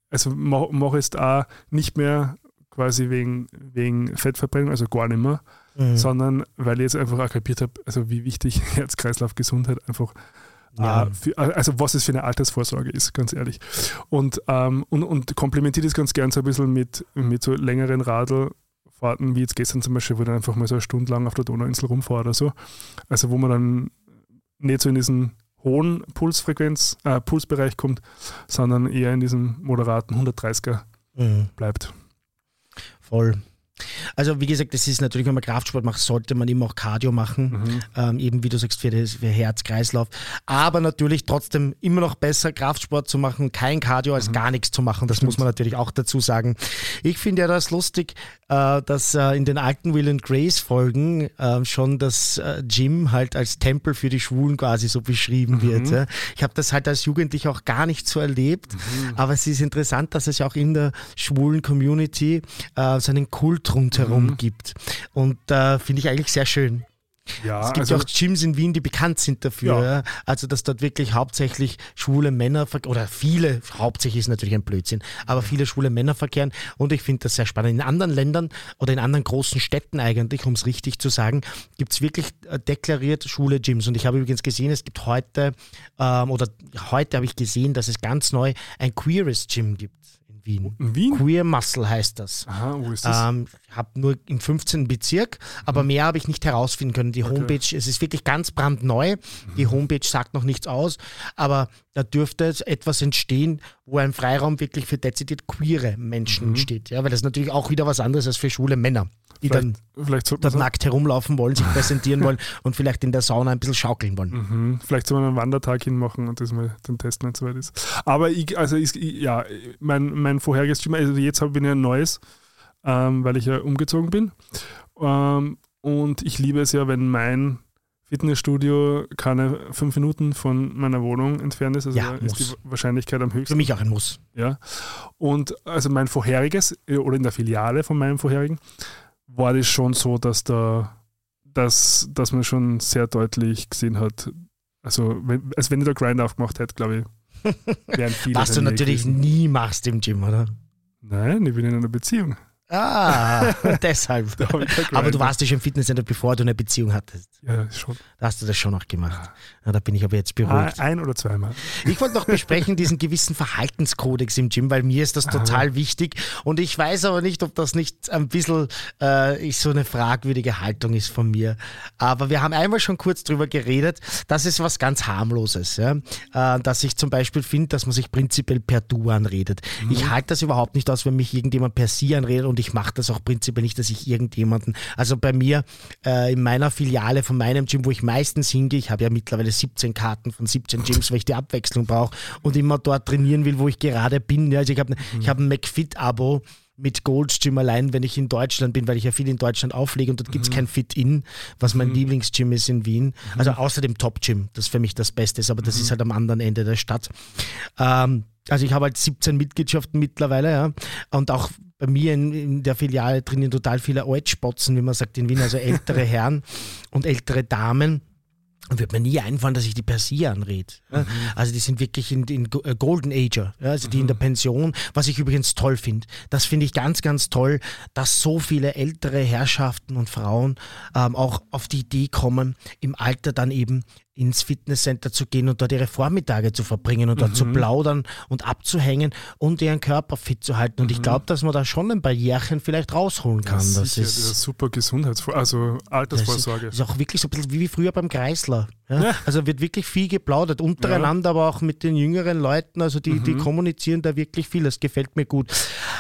also mache mach jetzt auch nicht mehr quasi wegen, wegen Fettverbrennung, also gar nicht mehr, mhm. sondern weil ich jetzt einfach auch kapiert habe, also wie wichtig Herz-Kreislauf-Gesundheit einfach ist ja. Äh, für, also was es für eine Altersvorsorge ist, ganz ehrlich. Und, ähm, und, und komplementiert es ganz gern so ein bisschen mit, mit so längeren Radlfahrten, wie jetzt gestern zum Beispiel, wo dann einfach mal so eine Stunde lang auf der Donauinsel rumfahrt oder so. Also wo man dann nicht so in diesen hohen Pulsfrequenz, äh, Pulsbereich kommt, sondern eher in diesem moderaten 130er mhm. bleibt. Voll. Also wie gesagt, das ist natürlich, wenn man Kraftsport macht, sollte man immer auch Cardio machen, mhm. ähm, eben wie du sagst, für, das, für Herz-Kreislauf. Aber natürlich trotzdem immer noch besser, Kraftsport zu machen, kein Cardio als mhm. gar nichts zu machen. Das Stimmt. muss man natürlich auch dazu sagen. Ich finde ja das lustig, äh, dass äh, in den alten Will and Grace Folgen äh, schon das äh, Gym halt als Tempel für die Schwulen quasi so beschrieben mhm. wird. Ja. Ich habe das halt als Jugendlicher auch gar nicht so erlebt, mhm. aber es ist interessant, dass es ja auch in der schwulen Community äh, so einen Kult rundherum mhm. gibt. Und äh, finde ich eigentlich sehr schön. Ja, es gibt also, ja auch Gyms in Wien, die bekannt sind dafür. Ja. Also, dass dort wirklich hauptsächlich schwule Männer oder viele, hauptsächlich ist natürlich ein Blödsinn, aber viele schwule Männer verkehren. Und ich finde das sehr spannend. In anderen Ländern oder in anderen großen Städten eigentlich, um es richtig zu sagen, gibt es wirklich äh, deklariert schwule Gyms. Und ich habe übrigens gesehen, es gibt heute, ähm, oder heute habe ich gesehen, dass es ganz neu ein queeres Gym gibt. Wien. Wien? Queer Muscle heißt das. Aha, wo ist das? Ähm, habe nur im 15. Bezirk, aber mhm. mehr habe ich nicht herausfinden können. Die okay. Homepage, es ist wirklich ganz brandneu. Mhm. Die Homepage sagt noch nichts aus, aber da dürfte etwas entstehen, wo ein Freiraum wirklich für dezidiert queere Menschen mhm. entsteht. Ja, weil das ist natürlich auch wieder was anderes als für schwule Männer die vielleicht, dann vielleicht dort nackt herumlaufen wollen, sich präsentieren wollen und vielleicht in der Sauna ein bisschen schaukeln wollen. Mhm. Vielleicht soll man einen Wandertag hinmachen und das mal den Test nicht so weit ist. Aber ich, also ich, ja, mein, mein vorheriges Gym, also jetzt habe ich ein neues, ähm, weil ich ja umgezogen bin. Ähm, und ich liebe es ja, wenn mein Fitnessstudio keine fünf Minuten von meiner Wohnung entfernt ist. Also ja, ist die Wahrscheinlichkeit am höchsten. Für mich auch ein Muss. Ja. Und also mein vorheriges, äh, oder in der Filiale von meinem vorherigen, war das schon so, dass da, dass, dass man schon sehr deutlich gesehen hat, also wenn, als wenn ich da Grind aufgemacht hätte, glaube ich, Was du natürlich nie machst im Gym, oder? Nein, ich bin in einer Beziehung. Ah, deshalb. aber du warst ja schon im Fitnesscenter, bevor du eine Beziehung hattest. Ja, schon. Da hast du das schon noch gemacht. Ja, da bin ich aber jetzt beruhigt. Ein oder zweimal. Ich wollte noch besprechen, diesen gewissen Verhaltenskodex im Gym, weil mir ist das total ah. wichtig. Und ich weiß aber nicht, ob das nicht ein bisschen äh, so eine fragwürdige Haltung ist von mir. Aber wir haben einmal schon kurz drüber geredet. Das ist was ganz harmloses. Ja? Äh, dass ich zum Beispiel finde, dass man sich prinzipiell per Du anredet. Mhm. Ich halte das überhaupt nicht aus, wenn mich irgendjemand per Sie anredet und ich mache das auch prinzipiell nicht, dass ich irgendjemanden, also bei mir äh, in meiner Filiale von meinem Gym, wo ich meistens hingehe, ich habe ja mittlerweile 17 Karten von 17 Gyms, weil ich die Abwechslung brauche und immer dort trainieren will, wo ich gerade bin. Ja, also ich habe mhm. ich hab ein McFit-Abo mit Gold Gym allein, wenn ich in Deutschland bin, weil ich ja viel in Deutschland auflege und dort gibt es mhm. kein Fit-In, was mein mhm. Lieblingsgym ist in Wien. Mhm. Also außer dem Top-Gym, das für mich das Beste ist, aber das mhm. ist halt am anderen Ende der Stadt. Ähm, also ich habe halt 17 Mitgliedschaften mittlerweile, ja. Und auch bei mir in, in der Filiale trainieren total viele Altspotzen, wie man sagt in Wien, also ältere Herren und ältere Damen. Und wird mir nie einfallen, dass ich die per se anrede. Mhm. Also die sind wirklich in, in äh, Golden Ager, also die mhm. in der Pension, was ich übrigens toll finde. Das finde ich ganz, ganz toll, dass so viele ältere Herrschaften und Frauen ähm, auch auf die Idee kommen, im Alter dann eben ins Fitnesscenter zu gehen und dort ihre Vormittage zu verbringen und dort zu mhm. plaudern und abzuhängen und ihren Körper fit zu halten. Und mhm. ich glaube, dass man da schon ein paar Jährchen vielleicht rausholen kann. Ja, das, ist, das ist super Gesundheitsvorsorge, also Altersvorsorge. Das ist, ist auch wirklich so ein bisschen wie früher beim Kreisler. Ja? Ja. Also wird wirklich viel geplaudert, untereinander, aber auch mit den jüngeren Leuten. Also die, mhm. die kommunizieren da wirklich viel. Das gefällt mir gut.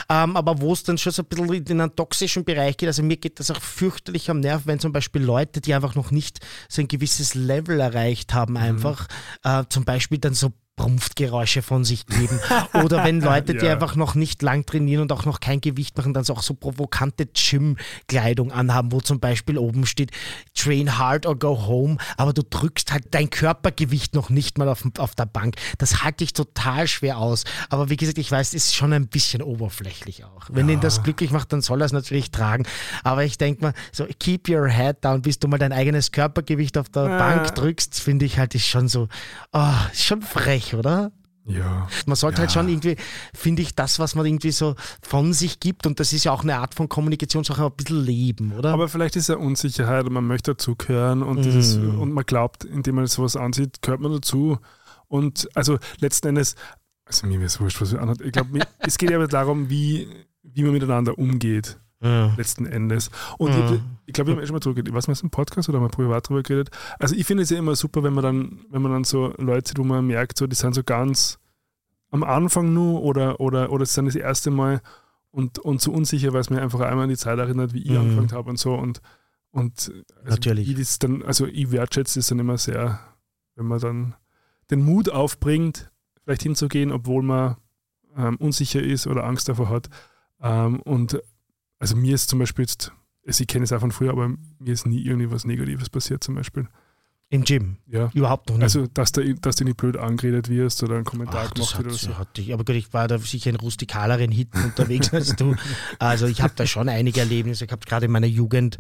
Ähm, aber wo es dann schon so ein bisschen in einen toxischen Bereich geht, also mir geht das auch fürchterlich am Nerv, wenn zum Beispiel Leute, die einfach noch nicht so ein gewisses Level erreicht haben, mhm. einfach mhm. äh, zum Beispiel dann so Prumpfgeräusche von sich geben. Oder wenn Leute, die ja. einfach noch nicht lang trainieren und auch noch kein Gewicht machen, dann so auch so provokante Gym-Kleidung anhaben, wo zum Beispiel oben steht, train hard or go home, aber du drückst halt dein Körpergewicht noch nicht mal auf, auf der Bank. Das halte ich total schwer aus. Aber wie gesagt, ich weiß, es ist schon ein bisschen oberflächlich auch. Wenn ja. ihn das glücklich macht, dann soll er es natürlich tragen. Aber ich denke mal, so keep your head down, bis du mal dein eigenes Körpergewicht auf der ja. Bank drückst, finde ich halt, ist schon so, oh, ist schon frech nicht, oder? Ja. Man sollte halt ja. halt schon irgendwie, finde ich, das, was man irgendwie so von sich gibt, und das ist ja auch eine Art von Kommunikationssache, ein bisschen leben, oder? Aber vielleicht ist ja Unsicherheit und man möchte dazugehören und, mm. und man glaubt, indem man sowas ansieht, gehört man dazu. Und also letzten Endes, also mir wäre es wurscht, was wir anhat. Ich glaube, es geht ja darum, wie, wie man miteinander umgeht. Ja. Letzten Endes. Und ja. ich, ich glaube, wir haben eh schon mal drüber geredet. Was meinst du im Podcast oder mal privat drüber geredet? Also ich finde es ja immer super, wenn man dann, wenn man dann so Leute sieht, wo man merkt, so, die sind so ganz am Anfang nur oder, oder, oder es sind das erste Mal und, und so unsicher, weil es mir einfach einmal an die Zeit erinnert, wie ich mhm. angefangen habe und so. Und, und also Natürlich. Ich dann, also ich wertschätze es dann immer sehr, wenn man dann den Mut aufbringt, vielleicht hinzugehen, obwohl man ähm, unsicher ist oder Angst davor hat. Ähm, und also mir ist zum Beispiel jetzt, also ich kenne es auch von früher, aber mir ist nie irgendwie was Negatives passiert zum Beispiel. Im Gym? Ja. Überhaupt noch nicht. Also, dass du, dass du nicht blöd angeredet wirst oder einen Kommentar Ach, gemacht wird oder so. Hatte ich, aber gut, ich war da sicher in rustikaleren Hitten unterwegs als du. Also ich habe da schon einige Erlebnisse gehabt, gerade in meiner Jugend.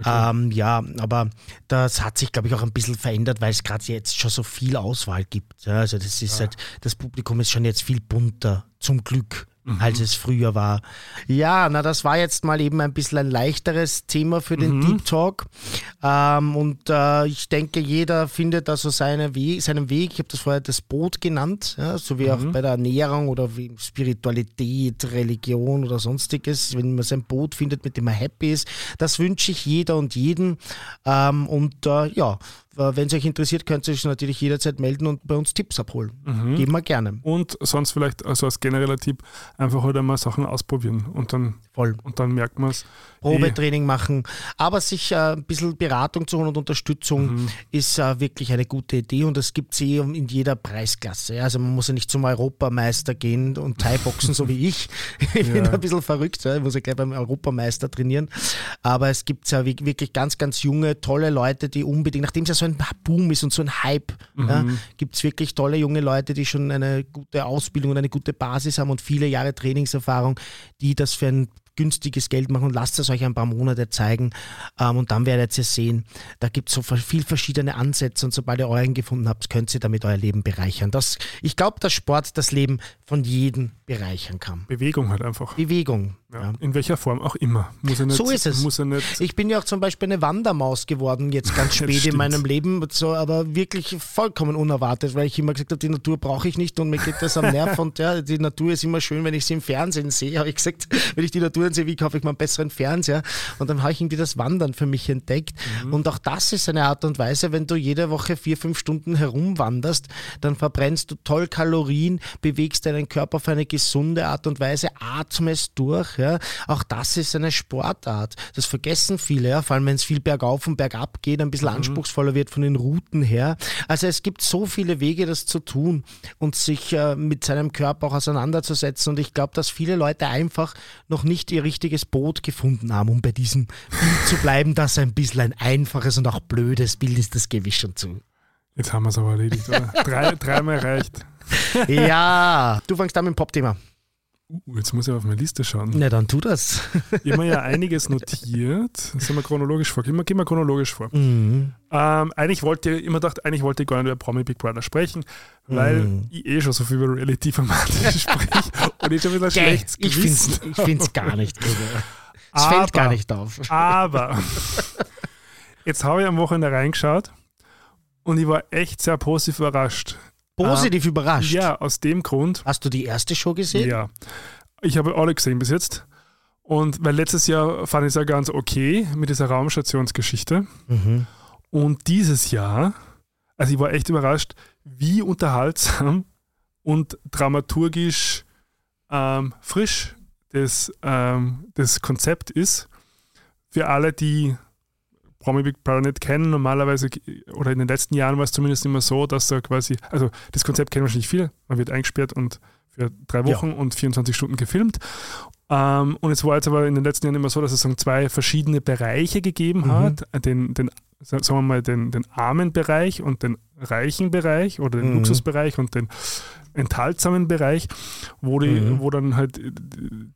Okay. Ähm, ja, aber das hat sich, glaube ich, auch ein bisschen verändert, weil es gerade jetzt schon so viel Auswahl gibt. Ja, also das ist ja. halt, das Publikum ist schon jetzt viel bunter, zum Glück mhm. als es früher war. Ja, na, das war jetzt mal eben ein bisschen ein leichteres Thema für den mhm. Deep Talk. Ähm, und äh, ich denke, jeder findet also seine We seinen Weg. Ich habe das vorher das Boot genannt, ja, so wie mhm. auch bei der Ernährung oder wie Spiritualität, Religion oder sonstiges. Wenn man sein Boot findet, mit dem man happy ist, das wünsche ich jeder und jeden. Ähm, und äh, ja, wenn es euch interessiert, könnt ihr euch natürlich jederzeit melden und bei uns Tipps abholen. Mhm. Geben wir gerne. Und sonst vielleicht also als genereller Tipp einfach heute halt mal Sachen ausprobieren und dann, Voll. Und dann merkt man es. Probetraining eh. machen. Aber sich äh, ein bisschen Beratung zu holen und Unterstützung mhm. ist äh, wirklich eine gute Idee und das gibt es eh in jeder Preisklasse. Also man muss ja nicht zum Europameister gehen und Thai-Boxen, so wie ich. Ich ja. bin ein bisschen verrückt, ich muss ja gleich beim Europameister trainieren. Aber es gibt ja wirklich ganz, ganz junge, tolle Leute, die unbedingt, nachdem es ja so ein Boom ist und so ein Hype, mhm. ja, gibt es wirklich tolle junge Leute, die schon eine gute Ausbildung und eine gute Basis haben und viele Jahre Trainingserfahrung, die das für ein günstiges Geld machen und lasst es euch ein paar Monate zeigen ähm, und dann werdet ihr sehen, da gibt es so viel verschiedene Ansätze und sobald ihr euren gefunden habt, könnt ihr damit euer Leben bereichern. Das, ich glaube, dass Sport das Leben von jedem bereichern kann. Bewegung halt einfach. Bewegung. Ja, ja. In welcher Form auch immer. Muss nicht, so ist es. Muss nicht ich bin ja auch zum Beispiel eine Wandermaus geworden, jetzt ganz spät in meinem Leben, so, aber wirklich vollkommen unerwartet, weil ich immer gesagt habe, die Natur brauche ich nicht und mir geht das am Nerv und ja, die Natur ist immer schön, wenn ich sie im Fernsehen sehe, habe ich gesagt, wenn ich die Natur sehe, wie kaufe ich mir einen besseren Fernseher und dann habe ich irgendwie das Wandern für mich entdeckt mhm. und auch das ist eine Art und Weise, wenn du jede Woche vier, fünf Stunden herumwanderst, dann verbrennst du toll Kalorien, bewegst deinen Körper auf eine gesunde Art und Weise, atmest durch, ja, auch das ist eine Sportart. Das vergessen viele, ja, vor allem wenn es viel bergauf und bergab geht, ein bisschen mhm. anspruchsvoller wird von den Routen her. Also es gibt so viele Wege, das zu tun und sich äh, mit seinem Körper auch auseinanderzusetzen. Und ich glaube, dass viele Leute einfach noch nicht ihr richtiges Boot gefunden haben, um bei diesem Bild zu bleiben, dass ein bisschen ein einfaches und auch blödes Bild ist, das gebe ich schon zu. Jetzt haben wir es aber erledigt, oder? Drei, dreimal reicht. ja, du fängst an mit dem Pop-Thema. Uh, jetzt muss ich auf meine Liste schauen. Na, dann tu das. ich habe mir ja einiges notiert. Sind wir chronologisch vor? Gehen wir, gehen wir chronologisch vor. Mhm. Ähm, eigentlich wollte ich immer gedacht, eigentlich wollte ich gar nicht über Promi Big Brother sprechen, weil mhm. ich eh schon so viel über Reality-Formate spreche und ich schon wieder schlecht Ich finde es gar nicht. Es fällt gar nicht auf. Aber jetzt habe ich am Wochenende reingeschaut und ich war echt sehr positiv überrascht positiv ähm, überrascht. Ja, aus dem Grund. Hast du die erste Show gesehen? Ja. Ich habe alle gesehen bis jetzt. Und weil letztes Jahr fand ich es ja ganz okay mit dieser Raumstationsgeschichte. Mhm. Und dieses Jahr, also ich war echt überrascht, wie unterhaltsam und dramaturgisch ähm, frisch das, ähm, das Konzept ist. Für alle, die Promi Big Brother nicht kennen, normalerweise, oder in den letzten Jahren war es zumindest immer so, dass da quasi, also das Konzept kennen wahrscheinlich viele, man wird eingesperrt und für drei Wochen ja. und 24 Stunden gefilmt. Ähm, und es war jetzt aber in den letzten Jahren immer so, dass es sagen, zwei verschiedene Bereiche gegeben mhm. hat. Den, den, sagen wir mal, den, den armen Bereich und den reichen Bereich oder den mhm. Luxusbereich und den enthaltsamen Bereich, wo, die, mhm. wo dann halt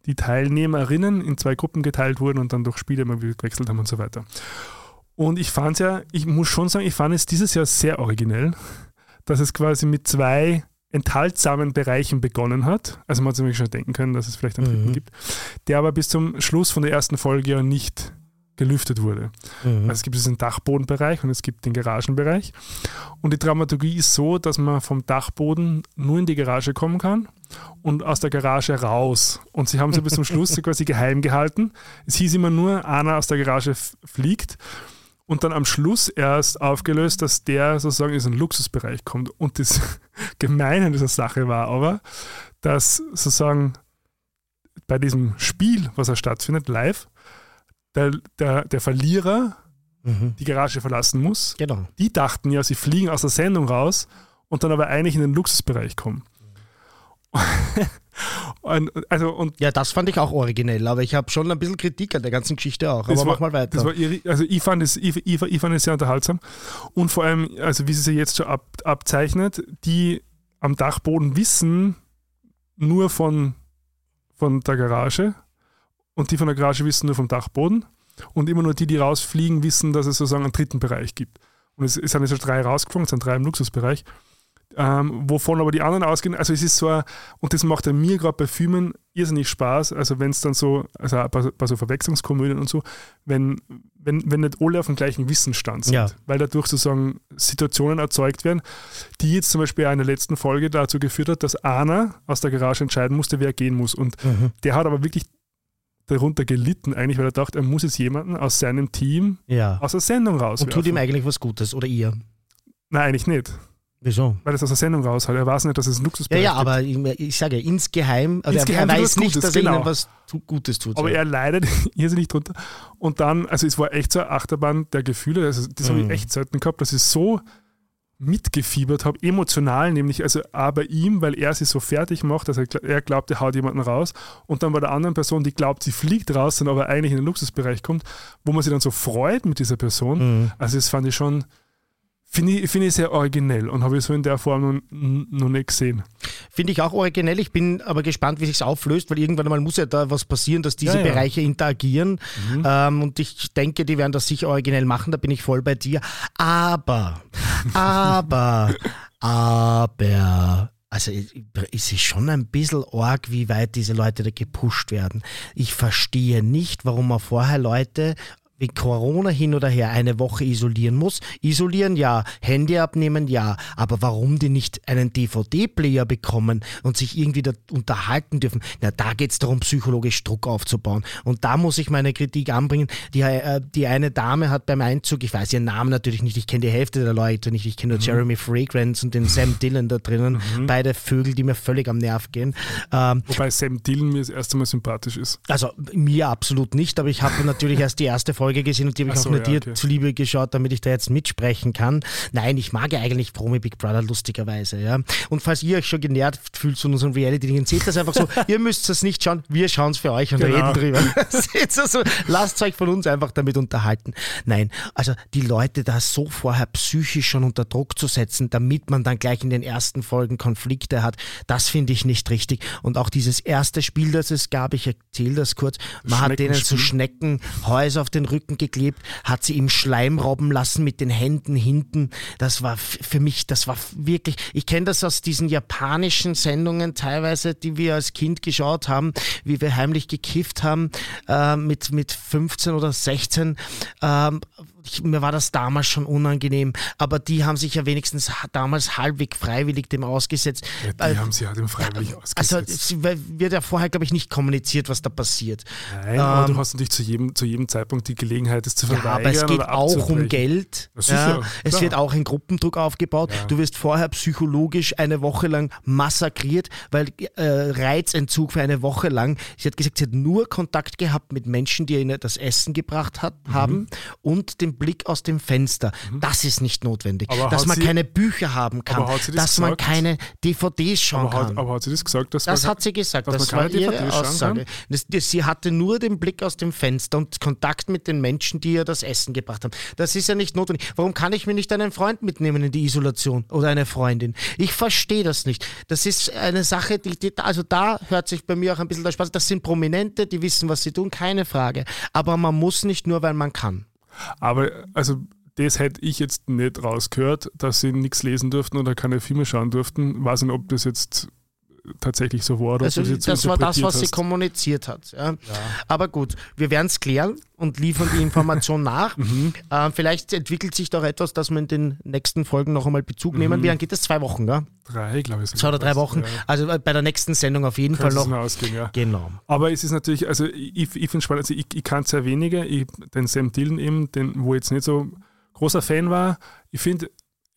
die Teilnehmerinnen in zwei Gruppen geteilt wurden und dann durch Spiele immer wieder gewechselt haben und so weiter. Und ich fand es ja, ich muss schon sagen, ich fand es dieses Jahr sehr originell, dass es quasi mit zwei enthaltsamen Bereichen begonnen hat. Also man hat sich schon denken können, dass es vielleicht einen dritten mhm. gibt, der aber bis zum Schluss von der ersten Folge ja nicht gelüftet wurde. Mhm. Also es gibt diesen Dachbodenbereich und es gibt den Garagenbereich. Und die Dramaturgie ist so, dass man vom Dachboden nur in die Garage kommen kann und aus der Garage raus. Und sie haben sie bis zum Schluss quasi geheim gehalten. Es hieß immer nur, einer aus der Garage fliegt und dann am Schluss erst aufgelöst, dass der sozusagen in einen Luxusbereich kommt. Und das Gemeine dieser Sache war aber, dass sozusagen bei diesem Spiel, was da stattfindet, live, der, der, der Verlierer mhm. die Garage verlassen muss. Genau. Die dachten ja, sie fliegen aus der Sendung raus und dann aber eigentlich in den Luxusbereich kommen. Und, also, und ja, das fand ich auch originell, aber ich habe schon ein bisschen Kritik an der ganzen Geschichte auch. Aber war, mach mal weiter. War, also ich fand, es, ich, ich, ich, fand es sehr unterhaltsam. Und vor allem, also wie sie sich jetzt schon ab, abzeichnet, die am Dachboden wissen nur von, von der Garage und die von der Garage wissen nur vom Dachboden. Und immer nur die, die rausfliegen, wissen, dass es sozusagen einen dritten Bereich gibt. Und es, es sind jetzt drei rausgeflogen, es sind drei im Luxusbereich ähm, wovon aber die anderen ausgehen. Also es ist so, ein, und das macht mir gerade bei Filmen irrsinnig Spaß, also wenn es dann so, also bei, bei, so Verwechslungskomödien und so, wenn, wenn, wenn nicht alle auf dem gleichen Wissensstand sind, ja. weil dadurch sozusagen Situationen erzeugt werden, die jetzt zum Beispiel in der letzten Folge dazu geführt hat, dass einer aus der Garage entscheiden musste, wer gehen muss. Und mhm. der hat aber wirklich darunter gelitten, eigentlich, weil er dachte, er muss jetzt jemanden aus seinem Team ja. aus der Sendung raus. Und tut ihm eigentlich was Gutes oder ihr? Nein, eigentlich nicht. Wieso? Weil es aus der Sendung raus hat. Er weiß nicht, dass es ein Luxusbereich Ja, ja, aber ich, ich sage ja, insgeheim, also insgeheim er weiß nicht, Gutes, dass er genau. ihnen was Gutes tut. Aber ja. er leidet irrsinnig drunter. Und dann, also es war echt so eine Achterbahn der Gefühle, also das mhm. habe ich echt selten gehabt, dass ich so mitgefiebert habe, emotional, nämlich also auch bei ihm, weil er sich so fertig macht, dass er, er glaubt, er haut jemanden raus und dann bei der anderen Person, die glaubt, sie fliegt raus, dann aber eigentlich in den Luxusbereich kommt, wo man sich dann so freut mit dieser Person. Mhm. Also das fand ich schon Finde ich, find ich sehr originell und habe ich so in der Form noch, noch nicht gesehen. Finde ich auch originell. Ich bin aber gespannt, wie sich auflöst, weil irgendwann mal muss ja da was passieren, dass diese Ja, ja. Bereiche interagieren. Ähm, und ich denke, die werden das sicher originell machen. Da bin ich voll bei dir. Aber, aber, aber. Also es ist schon ein bisschen arg, wie weit diese Leute da gepusht werden. Ich verstehe nicht, warum man vorher Leute wegen Corona hin oder her eine Woche isolieren muss. Isolieren ja, Handy abnehmen ja, aber warum die nicht einen DVD-Player bekommen und sich irgendwie da unterhalten dürfen? Na, da geht es darum, psychologisch Druck aufzubauen. Und da muss ich meine Kritik anbringen. Die, äh, die eine Dame hat beim Einzug, ich weiß ihren Namen natürlich nicht, ich kenne die Hälfte der Leute nicht, ich kenne nur Jeremy Fragrance und den Sam Dillon da drinnen, beide Vögel, die mir völlig am Nerv gehen. Ähm, Wobei Sam Dillon mir das erste Mal sympathisch ist. also mir absolut nicht, aber ich habe natürlich erst die erste Folge gesehen und die habe ich Ach auch so, nur ja, dir okay. zuliebe geschaut, damit ich da jetzt mitsprechen kann. Nein, ich mag ja eigentlich Promi Big Brother lustigerweise, ja. Und falls ihr euch schon genervt fühlt von unseren Reality-Dingen, seht das einfach so, ihr müsst es nicht schauen, wir schauen es für euch und Genau. reden drüber. Seht's also, lasst euch von uns einfach damit unterhalten. Nein, also die Leute da so vorher psychisch schon unter Druck zu setzen, damit man dann gleich in den ersten Folgen Konflikte hat, das finde ich nicht richtig. Und auch dieses erste Spiel, das es gab, ich erzähle das kurz, man hat denen so Schneckenspiel. Schneckenhäuser auf den Rücken geklebt, hat sie im Schleim robben lassen mit den Händen hinten. Das war für mich, das war wirklich, ich kenne das aus diesen japanischen Sendungen teilweise, die wir als Kind geschaut haben, wie wir heimlich gekifft haben äh, mit, mit 15 oder 16. Ähm, ich, mir war das damals schon unangenehm, aber die haben sich ja wenigstens damals halbwegs freiwillig dem ausgesetzt. Ja, die Äh, haben sie halt im freiwillig also ausgesetzt. es wird ja vorher, glaube ich, nicht kommuniziert, was da passiert. Nein, aber ähm, du hast natürlich zu jedem, zu jedem Zeitpunkt die Gelegenheit, es zu Ja, verweigern aber es geht auch um. Geld. Ja, sicher, Ja, es klar. wird auch ein Gruppendruck aufgebaut. Ja. Du wirst vorher psychologisch eine Woche lang massakriert, weil äh, Reizentzug für eine Woche lang. Sie hat gesagt, sie hat nur Kontakt gehabt mit Menschen, die ihr das Essen gebracht hat, Mhm. haben und den Blick aus dem Fenster. Das ist nicht notwendig. Aber dass man sie- keine Bücher haben kann, dass man gesagt? keine DVDs schauen Aber hat, kann. aber hat sie das gesagt? Dass Das man, hat sie gesagt, dass das man war keine ihre DVDs schauen Aussage. Das, das, sie hatte nur den Blick aus dem Fenster und Kontakt mit den Menschen, die ihr das Essen gebracht haben. Das ist ja nicht notwendig. Warum kann ich mir nicht einen Freund mitnehmen in die Isolation oder eine Freundin? Ich verstehe das nicht. Das ist eine Sache, die, die also da hört sich bei mir auch ein bisschen der Spaß. Das sind Prominente, die wissen, was sie tun, keine Frage. Aber man muss nicht nur, weil man kann. Aber also das hätte ich jetzt nicht rausgehört, dass sie nichts lesen durften oder keine Filme schauen durften. Weiß nicht, ob das jetzt tatsächlich so war oder Also jetzt das war das, was sie hast. kommuniziert hat. Ja. Aber gut, wir werden es klären und liefern die Information nach. Mhm. äh, vielleicht entwickelt sich doch etwas, dass wir in den nächsten Folgen noch einmal Bezug nehmen. Wie lange geht das? Zwei Wochen, gell? Drei, glaube ich. Zwei oder drei Wochen. Ja. Also äh, bei der nächsten Sendung auf jeden Könnte Fall noch. ausgehen, ja. Genau. Aber es ist natürlich, also ich, ich finde es spannend, also ich, ich kann sehr wenige, ich, den Sam Dillon eben, den, wo ich jetzt nicht so großer Fan war, ich finde,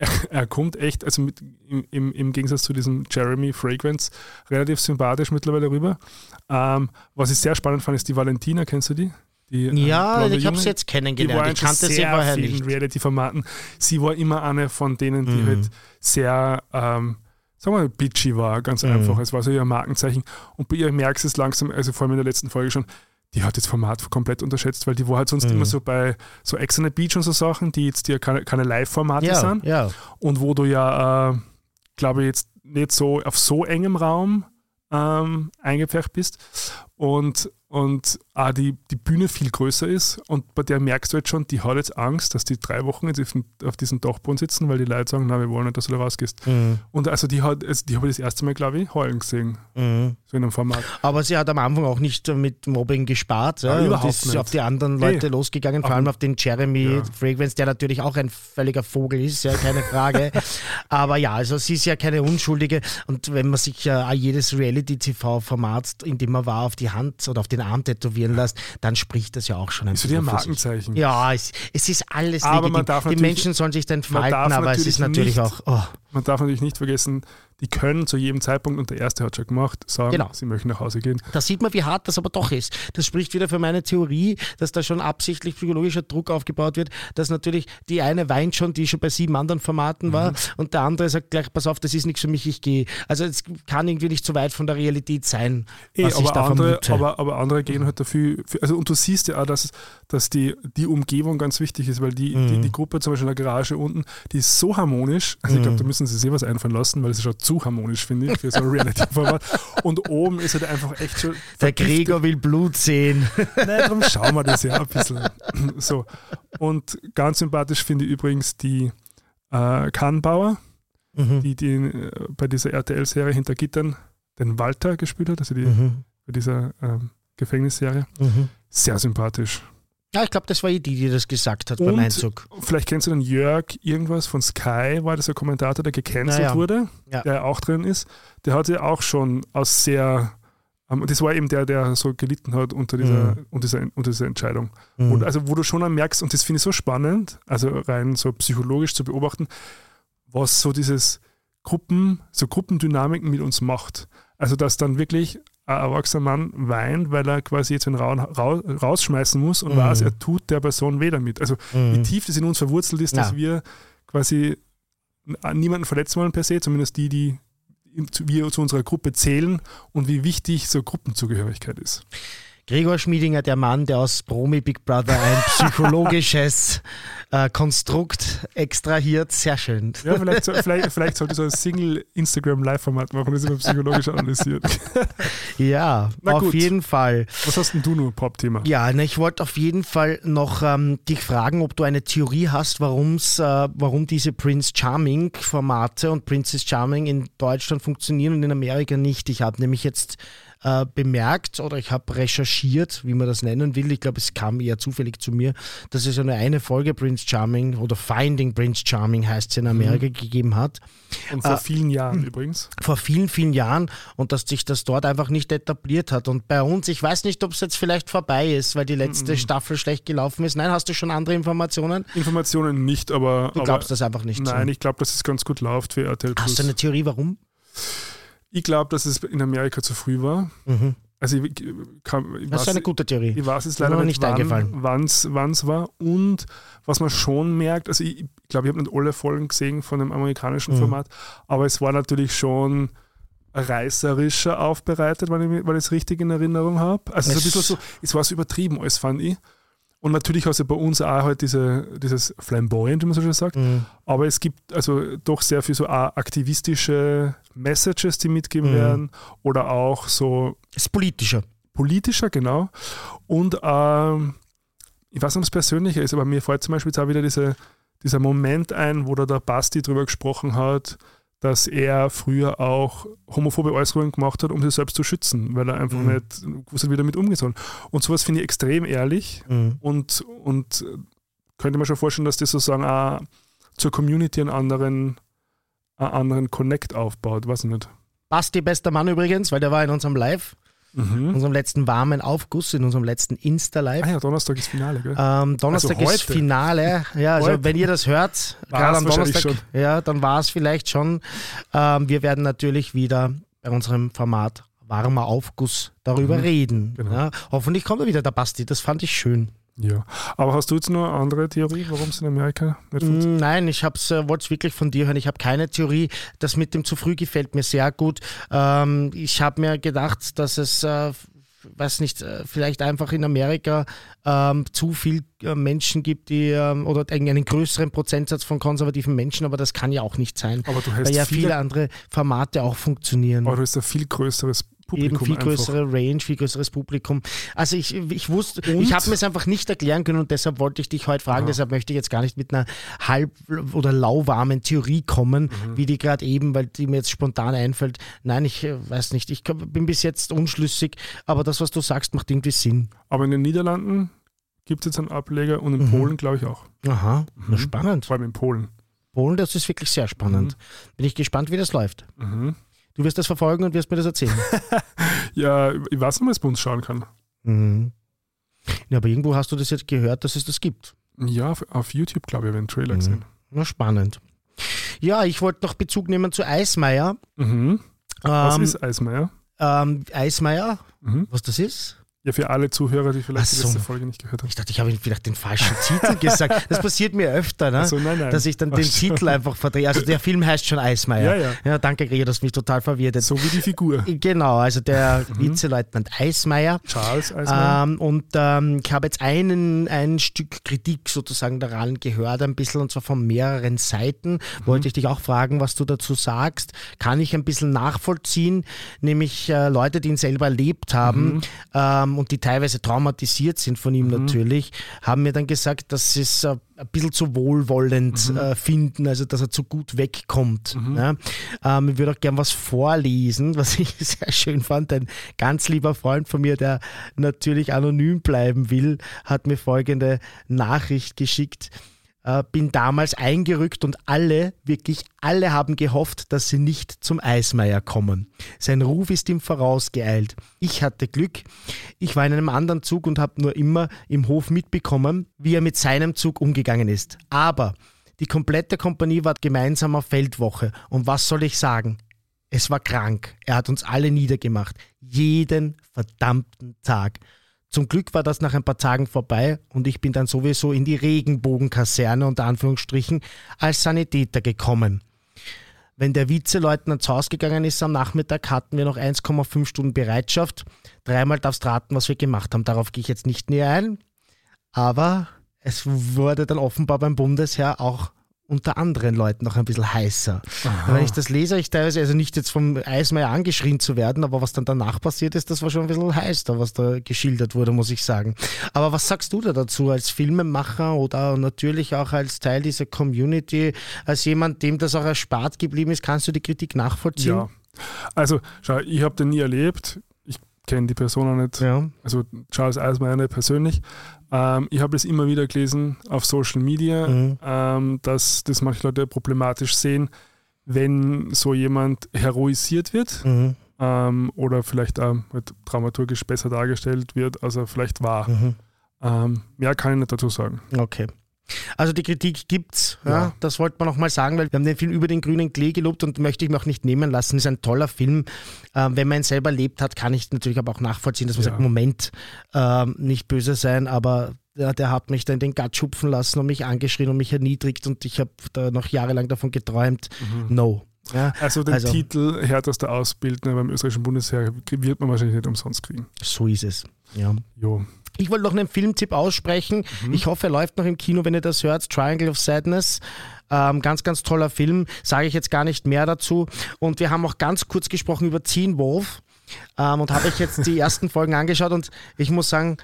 er, kommt echt, also mit, im, im, im Gegensatz zu diesem Jeremy Fragrance, relativ sympathisch mittlerweile rüber. Ähm, was ich sehr spannend fand, ist die Valentina, kennst du die? die äh, Ja, ich habe sie jetzt kennengelernt. Ich kannte sie sehr vorher nicht. Reality-Formaten. Sie war immer eine von denen, die Mhm. halt sehr, ähm, sagen wir mal, bitchy war, ganz Mhm. einfach. Es war so ihr Markenzeichen. Und bei ihr merkst du es langsam, also vor allem in der letzten Folge schon, die hat das Format komplett unterschätzt, weil die war halt sonst Mhm. immer so bei so Ex on the Beach und so Sachen, die jetzt ja keine, keine Live-Formate Ja, sind ja. und wo du ja, äh, glaube ich, jetzt nicht so auf so engem Raum ähm, eingepfercht bist und, und auch die, die Bühne viel größer ist und bei der merkst du jetzt schon, die hat jetzt Angst, dass die drei Wochen jetzt auf, diesem Dachboden sitzen, weil die Leute sagen, na, wir wollen nicht, dass du da rausgehst. Mhm. Und also die hat, also die habe ich das erste Mal, glaube ich, heulen gesehen, Mhm. so in einem Format. Aber sie hat am Anfang auch nicht mit Mobbing gespart. Ja, Ja, und überhaupt ist nicht. auf die anderen Leute Nee. losgegangen, vor allem auf den Jeremy Ja. Fragrance, der natürlich auch ein völliger Vogel ist, ja, keine Frage. Aber ja, also sie ist ja keine Unschuldige. Und wenn man sich ja jedes Reality-TV-Format, in dem man war, auf die Hand oder auf den Arm tätowieren lässt, dann spricht das ja auch schon ein Ist so dir ein bisschen. Markenzeichen. Ja, es, es ist alles Aber man legitim. Die Menschen sollen sich dann verhalten, aber es ist natürlich natürlich auch. Oh. Man darf natürlich nicht vergessen, die können zu jedem Zeitpunkt, und der erste hat schon gemacht, sagen, Genau. sie möchten nach Hause gehen. Da sieht man, wie hart das aber doch ist. Das spricht wieder für meine Theorie, dass da schon absichtlich psychologischer Druck aufgebaut wird, dass natürlich die eine weint schon, die schon bei sieben anderen Formaten war, Mhm. und der andere sagt gleich, pass auf, das ist nichts für mich, ich gehe. Also es kann irgendwie nicht so weit von der Realität sein, Eh, was ich da aber, andere, vermute. Mhm. aber, aber andere gehen halt dafür, für, also und du siehst ja auch, dass, dass die, die Umgebung ganz wichtig ist, weil die, Mhm. die, die Gruppe zum Beispiel in der Garage unten, die ist so harmonisch, also ich glaube, Mhm. da müssen sie sich was einfallen lassen, weil es ist schon zu harmonisch, finde ich, für so ein Reality-Format. Und oben ist halt einfach echt schon der Gregor will Blut sehen. Nein, darum schauen wir das ja ein bisschen. So. Und ganz sympathisch finde ich übrigens die äh, Kannbauer, Mhm. die, die äh, bei dieser RTL-Serie hinter Gittern den Walter gespielt hat, also die, Mhm. bei dieser ähm, Gefängnisserie. Mhm. Sehr sympathisch. Ja, ich glaube, das war die, die das gesagt hat beim Und- Einzug. Vielleicht kennst du den Jörg irgendwas von Sky, war das ein Kommentator, der gecancelt Naja. wurde, Ja. der auch drin ist. Der hat ja auch schon aus sehr, ähm, das war eben der, der so gelitten hat unter dieser, Mhm. unter dieser, unter dieser Entscheidung. Mhm. Und also, wo du schon merkst, und das finde ich so spannend, also rein so psychologisch zu beobachten, was so dieses Gruppen, so Gruppendynamiken mit uns macht. Also, dass dann wirklich ein erwachsener Mann weint, weil er quasi jetzt einen Raun, ra, rausschmeißen muss und Mhm. weiß, er tut der Person weh damit. Also, wie Mhm. tief das in uns verwurzelt ist, dass Ja. wir quasi niemanden verletzen wollen per se, zumindest die, die wir zu unserer Gruppe zählen und wie wichtig so Gruppenzugehörigkeit ist. Gregor Schmiedinger, der Mann, der aus Promi Big Brother ein psychologisches äh, Konstrukt extrahiert. Sehr schön. Ja, vielleicht, so- vielleicht, vielleicht sollte so ein Single-Instagram-Live-Format machen, das immer psychologisch analysiert. Ja, Na auf gut. jeden Fall. Was hast denn du nur, Pop-Thema? Ja, ne, ich wollte auf jeden Fall noch ähm, dich fragen, ob du eine Theorie hast, warum's, äh, warum diese Prince Charming-Formate und Princess Charming in Deutschland funktionieren und in Amerika nicht. Ich habe nämlich jetzt äh, bemerkt oder ich habe recherchiert, wie man das nennen will. Ich glaube, es kam eher zufällig zu mir, dass es ja nur eine Folge Prince Charming oder Finding Prince Charming heißt es in Amerika gegeben hat Und vor Äh, vielen Jahren übrigens. vor vielen, vielen Jahren und dass sich das dort einfach nicht etabliert hat. Und bei uns, ich weiß nicht, ob es jetzt vielleicht vorbei ist, weil die letzte Staffel schlecht gelaufen ist. Nein, hast du schon andere Informationen? Informationen nicht, aber. Du aber glaubst das einfach nicht Nein, so. ich glaube, dass es ganz gut läuft für RTL Hast du eine Theorie, warum? Ich glaube, dass es in Amerika zu früh war. Mhm. Also ich, kann, ich Das ist weiß, eine gute Theorie. Ich weiß es leider nicht, wann es war. Und was man schon merkt, also ich, glaube, ich habe nicht alle Folgen gesehen von dem amerikanischen Mhm. Format, aber es war natürlich schon reißerischer aufbereitet, wenn ich, es richtig in Erinnerung habe. Also so ein Es- bisschen so, es war so übertrieben alles, fand ich. Und natürlich hast du bei uns auch halt diese, dieses Flamboyant, wie man so schön sagt. Mhm. Aber es gibt also doch sehr viel so aktivistische Messages, die mitgegeben Mhm. werden. Oder auch so Ist politischer. politischer, genau. Und ähm, ich weiß nicht, ob es persönlicher ist, aber mir fällt zum Beispiel jetzt auch wieder diese, dieser Moment ein, wo da der Basti drüber gesprochen hat, dass er früher auch homophobe Äußerungen gemacht hat, um sich selbst zu schützen, weil er einfach Mhm. nicht gewusst hat, wie er damit umgehen soll. Und sowas finde ich extrem ehrlich Mhm. und, und könnte mir schon vorstellen, dass das sozusagen auch zur Community einen anderen, einen anderen Connect aufbaut, weiß ich nicht. Basti, bester Mann übrigens, weil der war in unserem Live, Mhm. unserem letzten warmen Aufguss, in unserem letzten Insta-Live. Ah ja, Donnerstag ist Finale, gell? Ähm, Donnerstag Also ist. Finale. Ja, also Heute. wenn ihr das hört, gerade am Donnerstag, ja, dann war es vielleicht schon. Ähm, wir werden natürlich wieder bei unserem Format warmer Aufguss darüber Mhm. reden. Genau. Ja, hoffentlich kommt er wieder, der Basti. Das fand ich schön. Ja. Aber hast du jetzt noch eine andere Theorie, warum es in Amerika nicht funktioniert? Mm, Nein, ich äh, wollte es wirklich von dir hören. Ich habe keine Theorie. Das mit dem zu früh gefällt mir sehr gut. Ähm, ich habe mir gedacht, dass es, äh, weiß nicht, äh, vielleicht einfach in Amerika ähm, zu viel äh, Menschen gibt, die ähm, oder einen einen größeren Prozentsatz von konservativen Menschen, aber das kann ja auch nicht sein. Aber du hast Weil ja viele, viele andere Formate auch funktionieren. aber du hast ein viel größeres Publikum Eben viel einfach. größere Range, viel größeres Publikum. Also ich, ich wusste, Und? ich habe mir es einfach nicht erklären können und deshalb wollte ich dich heute fragen. Ja. Deshalb möchte ich jetzt gar nicht mit einer halb oder lauwarmen Theorie kommen, Mhm. wie die gerade eben, weil die mir jetzt spontan einfällt. Nein, ich äh, weiß nicht. Ich bin bis jetzt unschlüssig, aber das, was du sagst, macht irgendwie Sinn. Aber in den Niederlanden gibt es jetzt einen Ableger und in Mhm. Polen, glaube ich, auch. Aha, Mhm. spannend. Vor allem in Polen. Polen, das ist wirklich sehr spannend. Bin ich gespannt, wie das läuft. Mhm. Du wirst das verfolgen und wirst mir das erzählen. Ja, ich weiß nicht, ob man es bei uns schauen kann. mhm. Ja, aber irgendwo hast du das jetzt gehört, dass es das gibt. Ja, auf, auf YouTube, glaube ich, habe ich einen Trailer Mhm. gesehen. Na, spannend. Ja, ich wollte noch Bezug nehmen zu Eismeier. Mhm. Was Ähm, ist Eismeier? ähm, Eismeier, Mhm. was das ist? Ja, für alle Zuhörer, die vielleicht Ach die so. letzte Folge nicht gehört haben. Ich dachte, ich habe vielleicht den falschen Titel gesagt. Das passiert mir öfter, ne? So, nein, nein. dass ich dann den Ach so. Titel einfach verdrehe. Also der Film heißt schon Eismeier. Ja, ja. Ja, danke, Gregor, das mich total verwirrt. hat. So wie die Figur. Genau, also der Mhm. Vizeleutnant Eismeier. Charles Eismeier. Ähm, und ähm, ich habe jetzt einen, ein Stück Kritik sozusagen daran gehört, ein bisschen, und zwar von mehreren Seiten. Mhm. Wollte ich dich auch fragen, was du dazu sagst. Kann ich ein bisschen nachvollziehen, nämlich äh, Leute, die ihn selber erlebt haben Mhm. ähm, und die teilweise traumatisiert sind von ihm natürlich, haben mir dann gesagt, dass sie es äh, ein bisschen zu wohlwollend Mhm. äh, finden, also dass er zu gut wegkommt. Ja? Ähm, ich würde auch gern was vorlesen, was ich sehr schön fand. Ein ganz lieber Freund von mir, der natürlich anonym bleiben will, hat mir folgende Nachricht geschickt. Äh, bin damals eingerückt und alle, wirklich alle haben gehofft, dass sie nicht zum Eismeier kommen. Sein Ruf ist ihm vorausgeeilt. Ich hatte Glück. Ich war in einem anderen Zug und habe nur immer im Hof mitbekommen, wie er mit seinem Zug umgegangen ist. Aber die komplette Kompanie war gemeinsam auf Feldwoche. Und was soll ich sagen? Es war krank. Er hat uns alle niedergemacht. Jeden verdammten Tag. Zum Glück war das nach ein paar Tagen vorbei und ich bin dann sowieso in die Regenbogenkaserne unter Anführungsstrichen als Sanitäter gekommen. Wenn der Vizeleutnant zu Haus gegangen ist am Nachmittag, hatten wir noch 1,5 Stunden Bereitschaft. Dreimal darfst raten, was wir gemacht haben. Darauf gehe ich jetzt nicht näher ein. Aber es wurde dann offenbar beim Bundesheer auch unter anderen Leuten noch ein bisschen heißer. Wenn ich das lese, ich teilweise, also nicht jetzt vom Eismeier angeschrien zu werden, aber was dann danach passiert ist, das war schon ein bisschen heiß, da was da geschildert wurde, muss ich sagen. Aber was sagst du da dazu als Filmemacher oder natürlich auch als Teil dieser Community, als jemand, dem das auch erspart geblieben ist, kannst du die Kritik nachvollziehen? Ja. Also, schau, ich habe den nie erlebt. Ich kenne die Person auch nicht. Ja. Also Charles Eismeier nicht persönlich. Ähm, ich habe es immer wieder gelesen auf Social Media, Mhm. ähm, dass das manche Leute problematisch sehen, wenn so jemand heroisiert wird Mhm. ähm, oder vielleicht auch halt dramaturgisch besser dargestellt wird, als er vielleicht war. Mhm. Ähm, mehr kann ich nicht dazu sagen. Okay. Also die Kritik gibt's, ja. Ja. das wollte man noch mal sagen, weil wir haben den Film über den grünen Klee gelobt und möchte ich mir auch nicht nehmen lassen. Ist ein toller Film. Ähm, wenn man ihn selber erlebt hat, kann ich natürlich aber auch nachvollziehen, dass man Ja. sagt, Moment, ähm, nicht böse sein, aber der, der hat mich dann den Gatt schupfen lassen und mich angeschrien und mich erniedrigt und ich habe da noch jahrelang davon geträumt. No. Ja, Also den Also- Titel härtester Ausbildner beim österreichischen Bundesheer wird man wahrscheinlich nicht umsonst kriegen. so ist es. Ja. Jo. Ich wollte noch einen Filmtipp aussprechen. Ich hoffe, er läuft noch im Kino, wenn ihr das hört. Triangle of Sadness. Ähm, ganz, ganz toller Film. Sage ich jetzt gar nicht mehr dazu. Und wir haben auch ganz kurz gesprochen über Teen Wolf. Ähm, und habe ich jetzt die ersten Folgen angeschaut und ich muss sagen,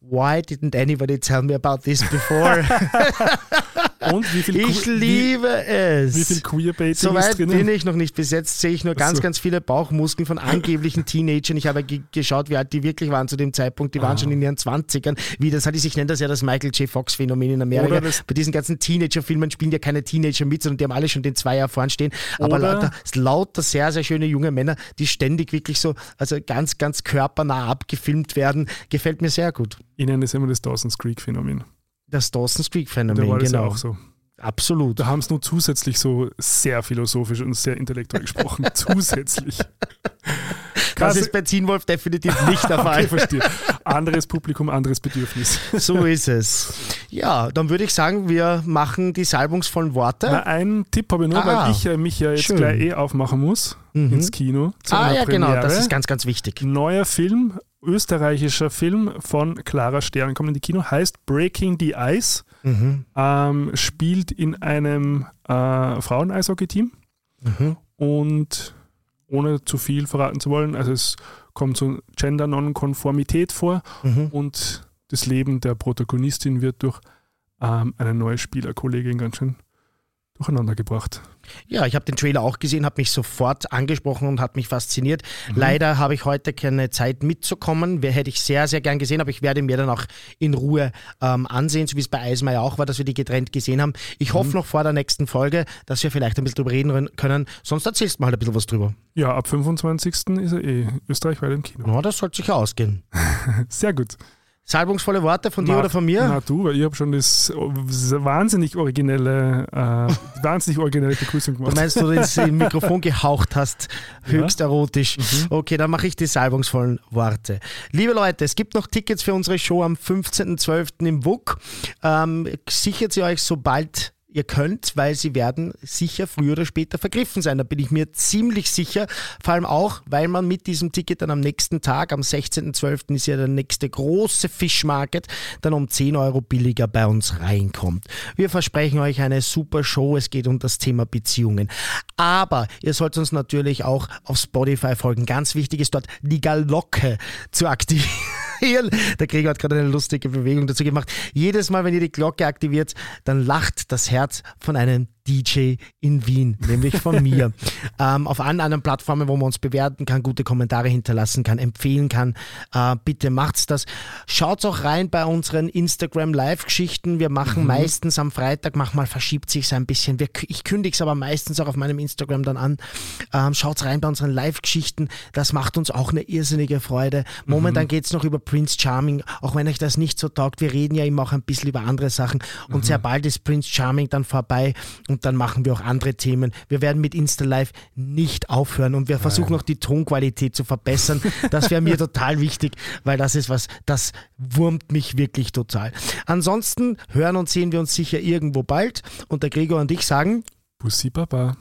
why didn't anybody tell me about this before? Und wie viel, ich liebe es. wie, viel Queerbaiting So weit bin ich noch nicht. Bis jetzt sehe ich nur ganz, so. ganz viele Bauchmuskeln von angeblichen Teenagern. Ich habe ge geschaut, wie alt die wirklich waren zu dem Zeitpunkt. Die waren schon in ihren 20ern. Wie das halt ist, ich nenne das ja das Michael J. Fox-Phänomen in Amerika. Bei diesen ganzen Teenager-Filmen spielen ja keine Teenager mit, sondern die haben alle schon den Zweier vorn stehen. Aber lauter, lauter sehr, sehr schöne junge Männer, die ständig wirklich so, also ganz, ganz körpernah abgefilmt werden. Gefällt mir sehr gut. Ich nenne das immer das Dawson's Creek-Phänomen. Das Dawson's Da Creek-Phänomen, war das ja genau. auch so. Absolut. Da haben es nur zusätzlich so sehr philosophisch und sehr intellektuell gesprochen. zusätzlich. Das ist bei Teen Wolf definitiv nicht der Fall. Okay, verstehe. Anderes Publikum, anderes Bedürfnis. So ist es. Ja, dann würde ich sagen, wir machen die salbungsvollen Worte. Na, einen Tipp habe ich nur, Ah, weil ich äh, mich ja jetzt schön. gleich eh aufmachen muss ins Kino. Ah ja, genau, Premiere. das ist ganz, ganz wichtig. Neuer Film, österreichischer Film von Clara Stern, kommt in die Kino, heißt Breaking the Ice. Mhm. Ähm, spielt in einem äh, Frauen-Eishockey-Team Mhm. und ohne zu viel verraten zu wollen, also es kommt so Gender-Nonkonformität vor Mhm. und das Leben der Protagonistin wird durch ähm, eine neue Spielerkollegin ganz schön durcheinander gebracht. Ja, ich habe den Trailer auch gesehen, habe mich sofort angesprochen und hat mich fasziniert. Mhm. Leider habe ich heute keine Zeit mitzukommen. Wer hätte ich sehr, sehr gern gesehen, aber ich werde mir dann auch in Ruhe ähm, ansehen, so wie es bei Eismeier auch war, dass wir die getrennt gesehen haben. Ich hoffe Mhm. noch vor der nächsten Folge, dass wir vielleicht ein bisschen drüber reden können. Sonst erzählst du mal halt ein bisschen was drüber. Ja, ab 25. ist er eh österreichweit im Kino. Ja, das sollte sich ausgehen. Sehr gut. Salbungsvolle Worte von dir oder von mir? Na du, weil ich habe schon das wahnsinnig originelle, äh, wahnsinnig originelle Begrüßung gemacht. Du meinst, du ins Mikrofon gehaucht hast, höchst ja. erotisch. Mhm. Okay, dann mache ich die salbungsvollen Worte. Liebe Leute, es gibt noch Tickets für unsere Show am 15.12. im WUK. Ähm, sichert sie euch sobald ihr könnt, weil sie werden sicher früher oder später vergriffen sein. Da bin ich mir ziemlich sicher. Vor allem auch, weil man mit diesem Ticket dann am nächsten Tag, am 16.12. ist ja der nächste große Fischmarket, dann um 10 Euro billiger bei uns reinkommt. Wir versprechen euch eine super Show. Es geht um das Thema Beziehungen. Aber ihr sollt uns natürlich auch auf Spotify folgen. Ganz wichtig ist dort die Glocke zu aktivieren. Der Krieger hat gerade eine lustige Bewegung dazu gemacht. Jedes Mal, wenn ihr die Glocke aktiviert, dann lacht das Herz von einem DJ in Wien, nämlich von mir. ähm, auf allen anderen Plattformen, wo man uns bewerten kann, gute Kommentare hinterlassen kann, empfehlen kann. Äh, bitte macht's das. Schaut auch rein bei unseren Instagram Live-Geschichten. Wir machen mhm. meistens am Freitag, manchmal verschiebt sich ein bisschen. Wir, ich kündige es aber meistens auch auf meinem Instagram dann an. Ähm, schaut rein bei unseren Live-Geschichten. Das macht uns auch eine irrsinnige Freude. Momentan mhm. geht es noch über Prince Charming, auch wenn euch das nicht so taugt. Wir reden ja immer auch ein bisschen über andere Sachen. Und mhm. sehr bald ist Prince Charming dann vorbei. Und und dann machen wir auch andere Themen. Wir werden mit Insta Live nicht aufhören und wir versuchen auch die Tonqualität zu verbessern. Das wäre mir total wichtig, weil das ist was, das wurmt mich wirklich total. Ansonsten hören und sehen wir uns sicher irgendwo bald und der Gregor und ich sagen Bussi Baba.